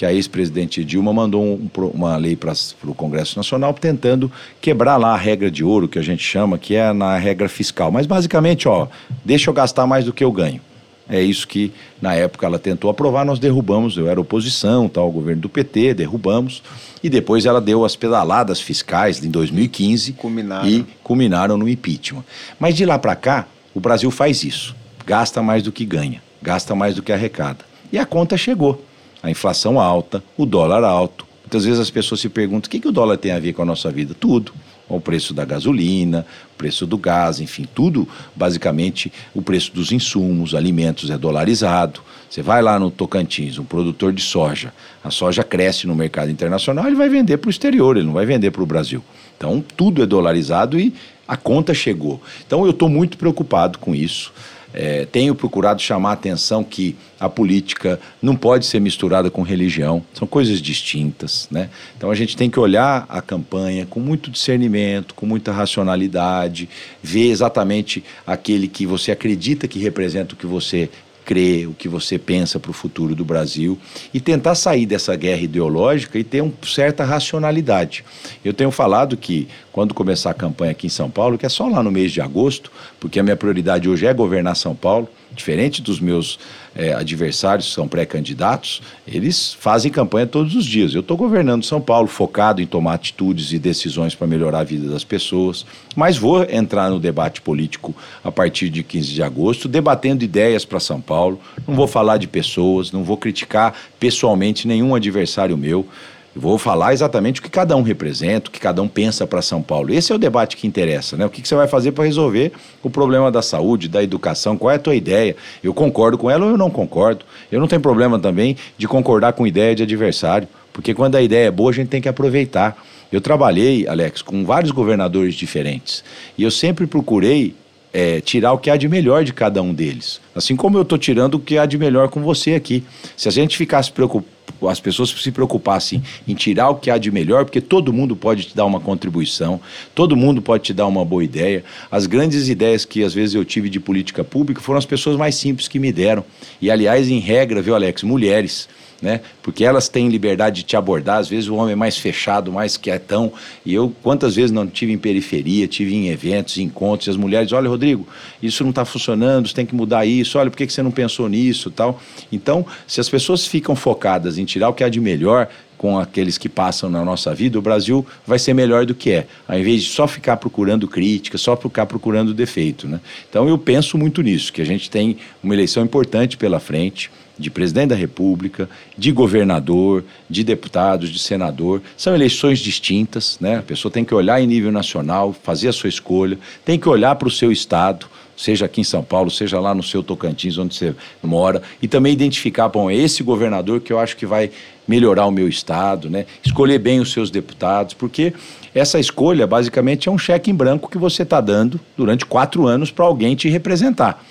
que a ex-presidente Dilma mandou um, uma lei para o Congresso Nacional tentando quebrar lá a regra de ouro, que a gente chama, que é na regra fiscal. Mas basicamente, ó, deixa eu gastar mais do que eu ganho. É isso que, na época, ela tentou aprovar, nós derrubamos, eu era oposição, tal, o governo do PT, derrubamos, e depois ela deu as pedaladas fiscais em 2015 culminaram. e culminaram no impeachment. Mas de lá para cá, o Brasil faz isso, gasta mais do que ganha, gasta mais do que arrecada. E a conta chegou a inflação alta, o dólar alto. Muitas vezes as pessoas se perguntam o que, que o dólar tem a ver com a nossa vida? Tudo. O preço da gasolina, o preço do gás, enfim, tudo, basicamente, o preço dos insumos, alimentos é dolarizado. Você vai lá no Tocantins, um produtor de soja, a soja cresce no mercado internacional, ele vai vender para o exterior, ele não vai vender para o Brasil. Então, tudo é dolarizado e a conta chegou. Então, eu estou muito preocupado com isso. É, tenho procurado chamar a atenção que a política não pode ser misturada com religião, são coisas distintas. Né? Então a gente tem que olhar a campanha com muito discernimento, com muita racionalidade, ver exatamente aquele que você acredita que representa o que você crê, o que você pensa para o futuro do Brasil e tentar sair dessa guerra ideológica e ter uma certa racionalidade. Eu tenho falado que quando começar a campanha aqui em São Paulo, que é só lá no mês de agosto, porque a minha prioridade hoje é governar São Paulo, diferente dos meus é, adversários que são pré-candidatos, eles fazem campanha todos os dias. Eu estou governando São Paulo, focado em tomar atitudes e decisões para melhorar a vida das pessoas, mas vou entrar no debate político a partir de 15 de agosto, debatendo ideias para São Paulo. Não vou falar de pessoas, não vou criticar pessoalmente nenhum adversário meu. Vou falar exatamente o que cada um representa, o que cada um pensa para São Paulo. Esse é o debate que interessa, né? O que, que você vai fazer para resolver o problema da saúde, da educação? Qual é a tua ideia? Eu concordo com ela ou eu não concordo? Eu não tenho problema também de concordar com ideia de adversário, porque quando a ideia é boa, a gente tem que aproveitar. Eu trabalhei, Alex, com vários governadores diferentes e eu sempre procurei é, tirar o que há de melhor de cada um deles. Assim como eu estou tirando o que há de melhor com você aqui. Se a gente ficasse preocupado, as pessoas se preocupassem em tirar o que há de melhor, porque todo mundo pode te dar uma contribuição, todo mundo pode te dar uma boa ideia. As grandes ideias que às vezes eu tive de política pública foram as pessoas mais simples que me deram. E aliás, em regra, viu, Alex, mulheres. Né? Porque elas têm liberdade de te abordar. Às vezes o homem é mais fechado, mais quietão. E eu, quantas vezes não tive em periferia, tive em eventos, encontros, e as mulheres, olha, Rodrigo, isso não está funcionando, você tem que mudar isso, olha, por que você não pensou nisso tal. Então, se as pessoas ficam focadas em tirar o que há de melhor, com aqueles que passam na nossa vida, o Brasil vai ser melhor do que é, ao invés de só ficar procurando crítica, só ficar procurando defeito. Né? Então eu penso muito nisso, que a gente tem uma eleição importante pela frente de presidente da República, de governador, de deputados, de senador. São eleições distintas, né? A pessoa tem que olhar em nível nacional, fazer a sua escolha, tem que olhar para o seu estado, seja aqui em São Paulo, seja lá no seu Tocantins, onde você mora, e também identificar, bom, é esse governador que eu acho que vai melhorar o meu estado, né? Escolher bem os seus deputados, porque essa escolha basicamente é um cheque em branco que você está dando durante quatro anos para alguém te representar.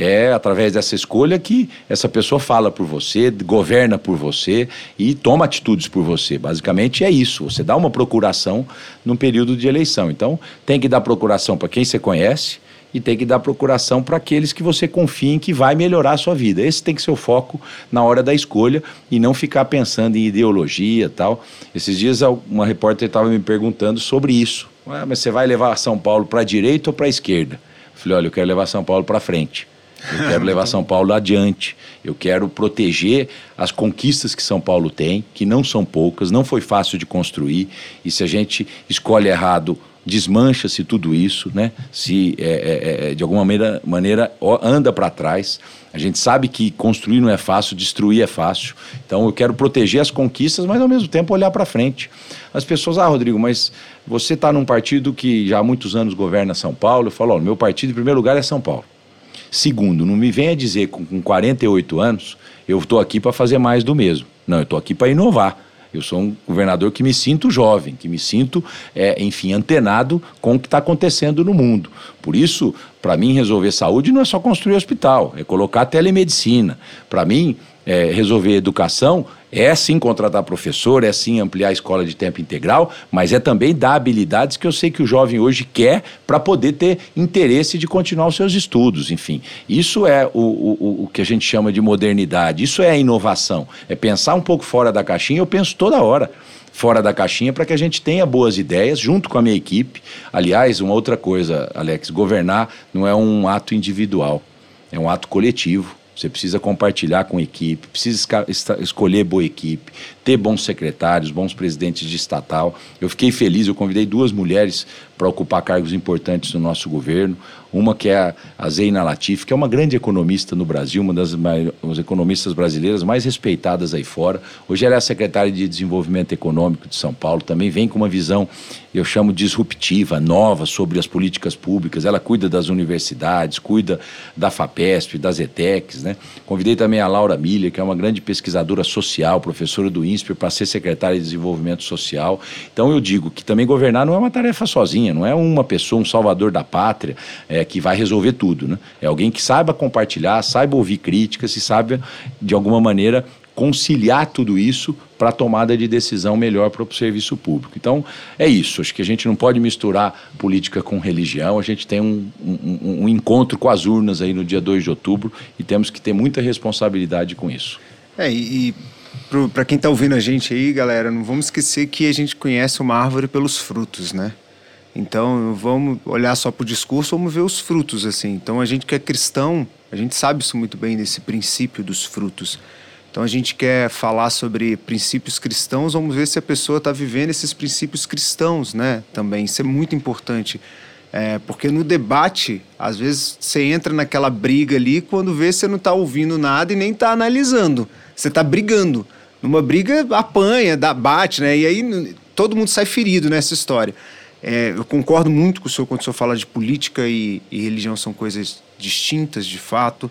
É através dessa escolha que essa pessoa fala por você, governa por você e toma atitudes por você. Basicamente é isso. Você dá uma procuração num período de eleição. Então, tem que dar procuração para quem você conhece e tem que dar procuração para aqueles que você confia em que vai melhorar a sua vida. Esse tem que ser o foco na hora da escolha e não ficar pensando em ideologia tal. Esses dias uma repórter estava me perguntando sobre isso. Ah, mas você vai levar São Paulo para a direita ou para a esquerda? Eu falei, olha, eu quero levar São Paulo para frente. Eu quero levar São Paulo adiante. Eu quero proteger as conquistas que São Paulo tem, que não são poucas, não foi fácil de construir. E se a gente escolhe errado, desmancha-se tudo isso, né? Se é, é, é de alguma maneira, maneira anda para trás. A gente sabe que construir não é fácil, destruir é fácil. Então eu quero proteger as conquistas, mas ao mesmo tempo olhar para frente. As pessoas, ah, Rodrigo, mas você está num partido que já há muitos anos governa São Paulo. Eu falo, ó, meu partido em primeiro lugar é São Paulo. Segundo, não me venha dizer com, com 48 anos, eu estou aqui para fazer mais do mesmo. Não, eu estou aqui para inovar. Eu sou um governador que me sinto jovem, que me sinto, é, enfim, antenado com o que está acontecendo no mundo. Por isso, para mim, resolver saúde não é só construir hospital, é colocar telemedicina. Para mim, é, resolver educação é sim contratar professor, é sim ampliar a escola de tempo integral, mas é também dar habilidades que eu sei que o jovem hoje quer para poder ter interesse de continuar os seus estudos. Enfim, isso é o, o, o que a gente chama de modernidade, isso é inovação, é pensar um pouco fora da caixinha. Eu penso toda hora fora da caixinha para que a gente tenha boas ideias junto com a minha equipe. Aliás, uma outra coisa, Alex, governar não é um ato individual, é um ato coletivo. Você precisa compartilhar com a equipe, precisa escolher boa equipe, ter bons secretários, bons presidentes de estatal. Eu fiquei feliz, eu convidei duas mulheres para ocupar cargos importantes no nosso governo. Uma que é a Zeina Latif, que é uma grande economista no Brasil, uma das economistas brasileiras mais respeitadas aí fora. Hoje ela é a secretária de Desenvolvimento Econômico de São Paulo, também vem com uma visão, eu chamo disruptiva, nova sobre as políticas públicas. Ela cuida das universidades, cuida da FAPESP, das ETECs. Né? Convidei também a Laura Milha, que é uma grande pesquisadora social, professora do INSPER, para ser secretária de Desenvolvimento Social. Então eu digo que também governar não é uma tarefa sozinha, não é uma pessoa, um salvador da pátria. É, que vai resolver tudo. Né? É alguém que saiba compartilhar, saiba ouvir críticas e saiba, de alguma maneira, conciliar tudo isso para tomada de decisão melhor para o serviço público. Então, é isso. Acho que a gente não pode misturar política com religião. A gente tem um, um, um encontro com as urnas aí no dia 2 de outubro e temos que ter muita responsabilidade com isso. É, e, e para quem está ouvindo a gente aí, galera, não vamos esquecer que a gente conhece uma árvore pelos frutos, né? Então, vamos olhar só para o discurso, vamos ver os frutos, assim. Então, a gente que é cristão, a gente sabe isso muito bem, desse princípio dos frutos. Então, a gente quer falar sobre princípios cristãos, vamos ver se a pessoa está vivendo esses princípios cristãos, né? Também, isso é muito importante. É, porque no debate, às vezes você entra naquela briga ali, quando vê você não está ouvindo nada e nem está analisando. Você está brigando. Numa briga, apanha, dá, bate, né? E aí todo mundo sai ferido nessa história. É, eu concordo muito com o senhor quando o senhor fala de política e, e, religião são coisas distintas, de fato.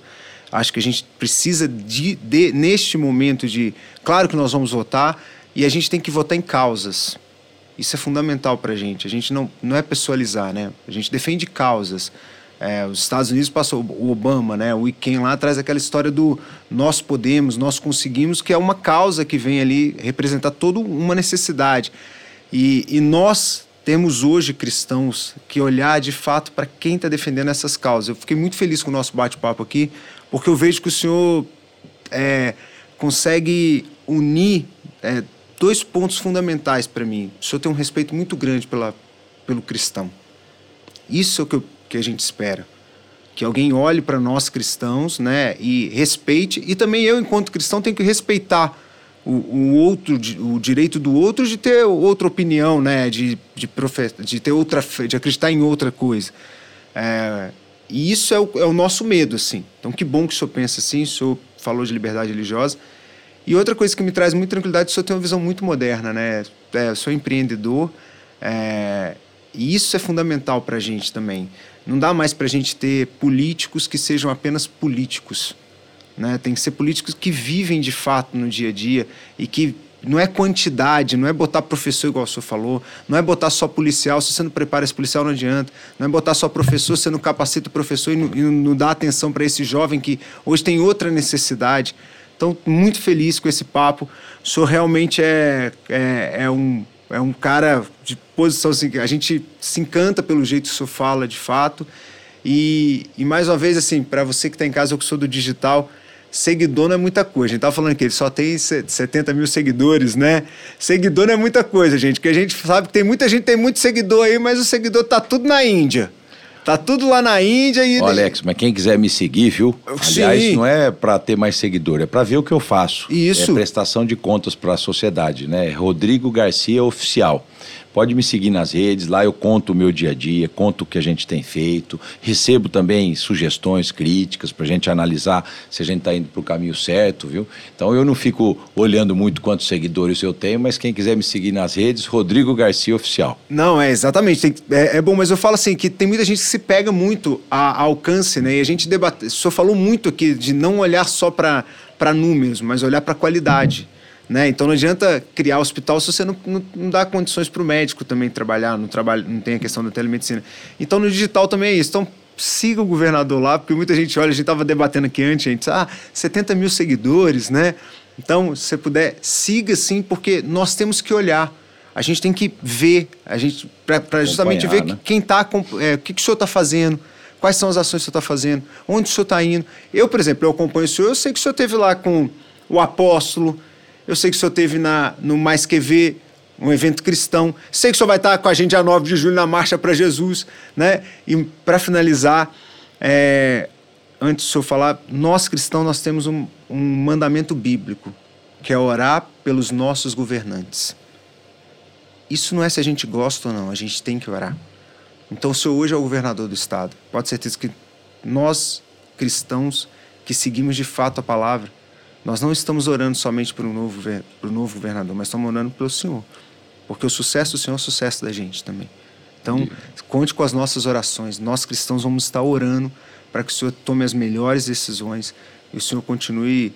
Acho que a gente precisa de, de, neste momento de, claro que nós vamos votar e a gente tem que votar em causas. Isso é fundamental para a gente. A gente não, não é pessoalizar, né? A gente defende causas. É, os Estados Unidos passou o Obama, né? O Weekend lá traz aquela história do nós podemos, nós conseguimos, que é uma causa que vem ali representar toda uma necessidade. E, e nós temos hoje cristãos que olhar de fato para quem está defendendo essas causas. Eu fiquei muito feliz com o nosso bate-papo aqui, porque eu vejo que o senhor é, consegue unir é, dois pontos fundamentais para mim. O senhor tem um respeito muito grande pela, pelo cristão. Isso é o que, eu, que a gente espera. Que alguém olhe para nós cristãos né, e respeite. E também eu, enquanto cristão, tenho que respeitar o, o, outro, o direito do outro de ter outra opinião, né, de, de, profe, de ter outra de acreditar em outra coisa. É, e isso é o, é o nosso medo, assim. Então, que bom que o senhor pensa assim, o senhor falou de liberdade religiosa. E outra coisa que me traz muita tranquilidade, o senhor tem uma visão muito moderna, né? É, eu sou empreendedor, é, e isso é fundamental para a gente também. Não dá mais para a gente ter políticos que sejam apenas políticos. Né? Tem que ser políticos que vivem de fato no dia a dia e que não é quantidade, não é botar professor igual o senhor falou, não é botar só policial, se você não prepara esse policial não adianta, não é botar só professor, você não capacita o professor e não, e não dá atenção para esse jovem que hoje tem outra necessidade. Então, muito feliz com esse papo. O senhor realmente é, é, é um, é um cara de posição assim, a gente se encanta pelo jeito que o senhor fala, de fato. E, e mais uma vez, assim, para você que está em casa, eu que sou do digital, seguidor não é muita coisa. A gente tava falando que ele só tem 70 mil seguidores, né? Seguidor não é muita coisa, gente. Porque a gente sabe que tem muita gente tem muito seguidor aí, mas o seguidor tá tudo na Índia. Tá tudo lá na Índia e. Ô, Alex, mas quem quiser me seguir, viu? Sim. Aliás, não é para ter mais seguidor, é para ver o que eu faço. Isso. É prestação de contas para a sociedade, né? Rodrigo Garcia Oficial. Pode me seguir nas redes, lá eu conto o meu dia a dia, conto o que a gente tem feito, recebo também sugestões, críticas para a gente analisar se a gente está indo para o caminho certo, viu? Então eu não fico olhando muito quantos seguidores eu tenho, mas quem quiser me seguir nas redes, Rodrigo Garcia Oficial. Não, é exatamente. Tem, é, é, bom, mas eu falo assim que tem muita gente que se pega muito a, a alcance, né? E a gente debate. O senhor falou muito aqui de não olhar só para números, mas olhar para qualidade. Uhum. Né? Então não adianta criar hospital se você não, não, não dá condições para o médico também trabalhar, não, trabalha, não tem a questão da telemedicina. Então no digital também é isso. Então siga o governador lá, porque muita gente olha, a gente estava debatendo aqui antes, a gente, ah, 70 mil seguidores, né? Então, se você puder, siga sim, porque nós temos que olhar. A gente tem que ver, a gente para justamente ver né? quem está, é, o que, que o senhor está fazendo, quais são as ações que o senhor está fazendo, onde o senhor está indo. Eu, por exemplo, eu acompanho o senhor, eu sei que o senhor esteve lá com o apóstolo, eu sei que o senhor teve na, no Mais Que Ver, um evento cristão. Sei que o senhor vai estar com a gente a 9 de julho na Marcha para Jesus. Né? E para finalizar, é, antes do senhor falar, nós cristãos nós temos um, um mandamento bíblico, que é orar pelos nossos governantes. Isso não é se a gente gosta ou não, a gente tem que orar. Então o senhor hoje é o governador do estado. Pode certeza que nós, cristãos, que seguimos de fato a palavra, nós não estamos orando somente para o novo, para o novo governador, mas estamos orando pelo Senhor. Porque o sucesso do Senhor é o sucesso da gente também. Então, conte com as nossas orações. Nós cristãos vamos estar orando para que o Senhor tome as melhores decisões e o Senhor continue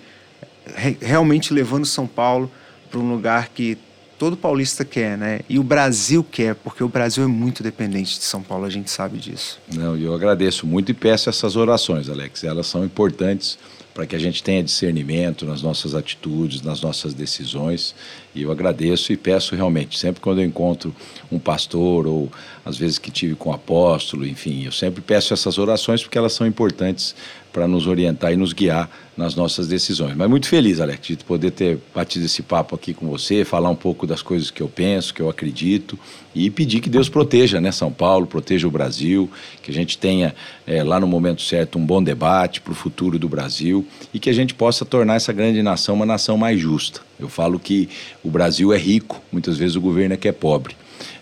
re realmente levando São Paulo para um lugar que todo paulista quer, né? E o Brasil quer, porque o Brasil é muito dependente de São Paulo, a gente sabe disso. Não, eu agradeço muito e peço essas orações, Alex. Elas são importantes para que a gente tenha discernimento nas nossas atitudes, nas nossas decisões. E eu agradeço e peço realmente, sempre quando eu encontro um pastor ou às vezes que tive com um apóstolo, enfim, eu sempre peço essas orações porque elas são importantes para nos orientar e nos guiar nas nossas decisões. Mas muito feliz, Alex, de poder ter batido esse papo aqui com você, falar um pouco das coisas que eu penso, que eu acredito e pedir que Deus proteja, né, São Paulo, proteja o Brasil, que a gente tenha é, lá no momento certo um bom debate para o futuro do Brasil e que a gente possa tornar essa grande nação uma nação mais justa. Eu falo que o Brasil é rico, muitas vezes o governo é que é pobre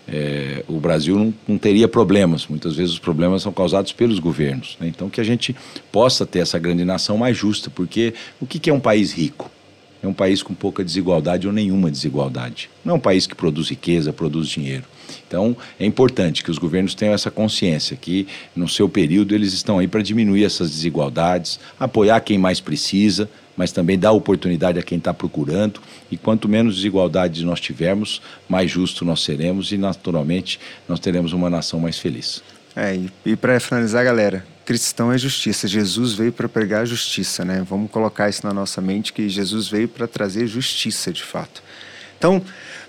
é, o Brasil não, não, teria problemas. Muitas vezes os problemas são causados pelos governos. Né? Então, que a gente possa ter essa grande nação mais justa, porque o que, que é um país rico? É um país com pouca desigualdade ou nenhuma desigualdade. Não é um país que produz riqueza, produz dinheiro. Então, é importante que os governos tenham essa consciência que, no seu período, eles estão aí para diminuir essas desigualdades, apoiar quem mais precisa, mas também dar oportunidade a quem está procurando. E quanto menos desigualdades nós tivermos, mais justo nós seremos e, naturalmente, nós teremos uma nação mais feliz. É, e, e para finalizar, galera, cristão é justiça. Jesus veio para pregar a justiça, né? Vamos colocar isso na nossa mente que Jesus veio para trazer justiça, de fato. Então,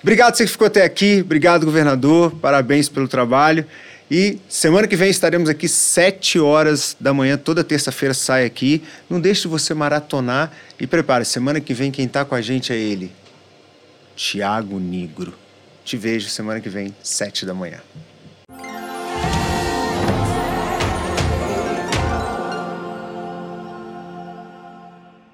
obrigado você que ficou até aqui, obrigado governador, parabéns pelo trabalho E semana que vem estaremos aqui sete horas da manhã, toda terça-feira sai aqui. Não deixe de você maratonar e prepare. Semana que vem quem está com a gente é ele, Tiago Nigro. Te vejo semana que vem, sete da manhã.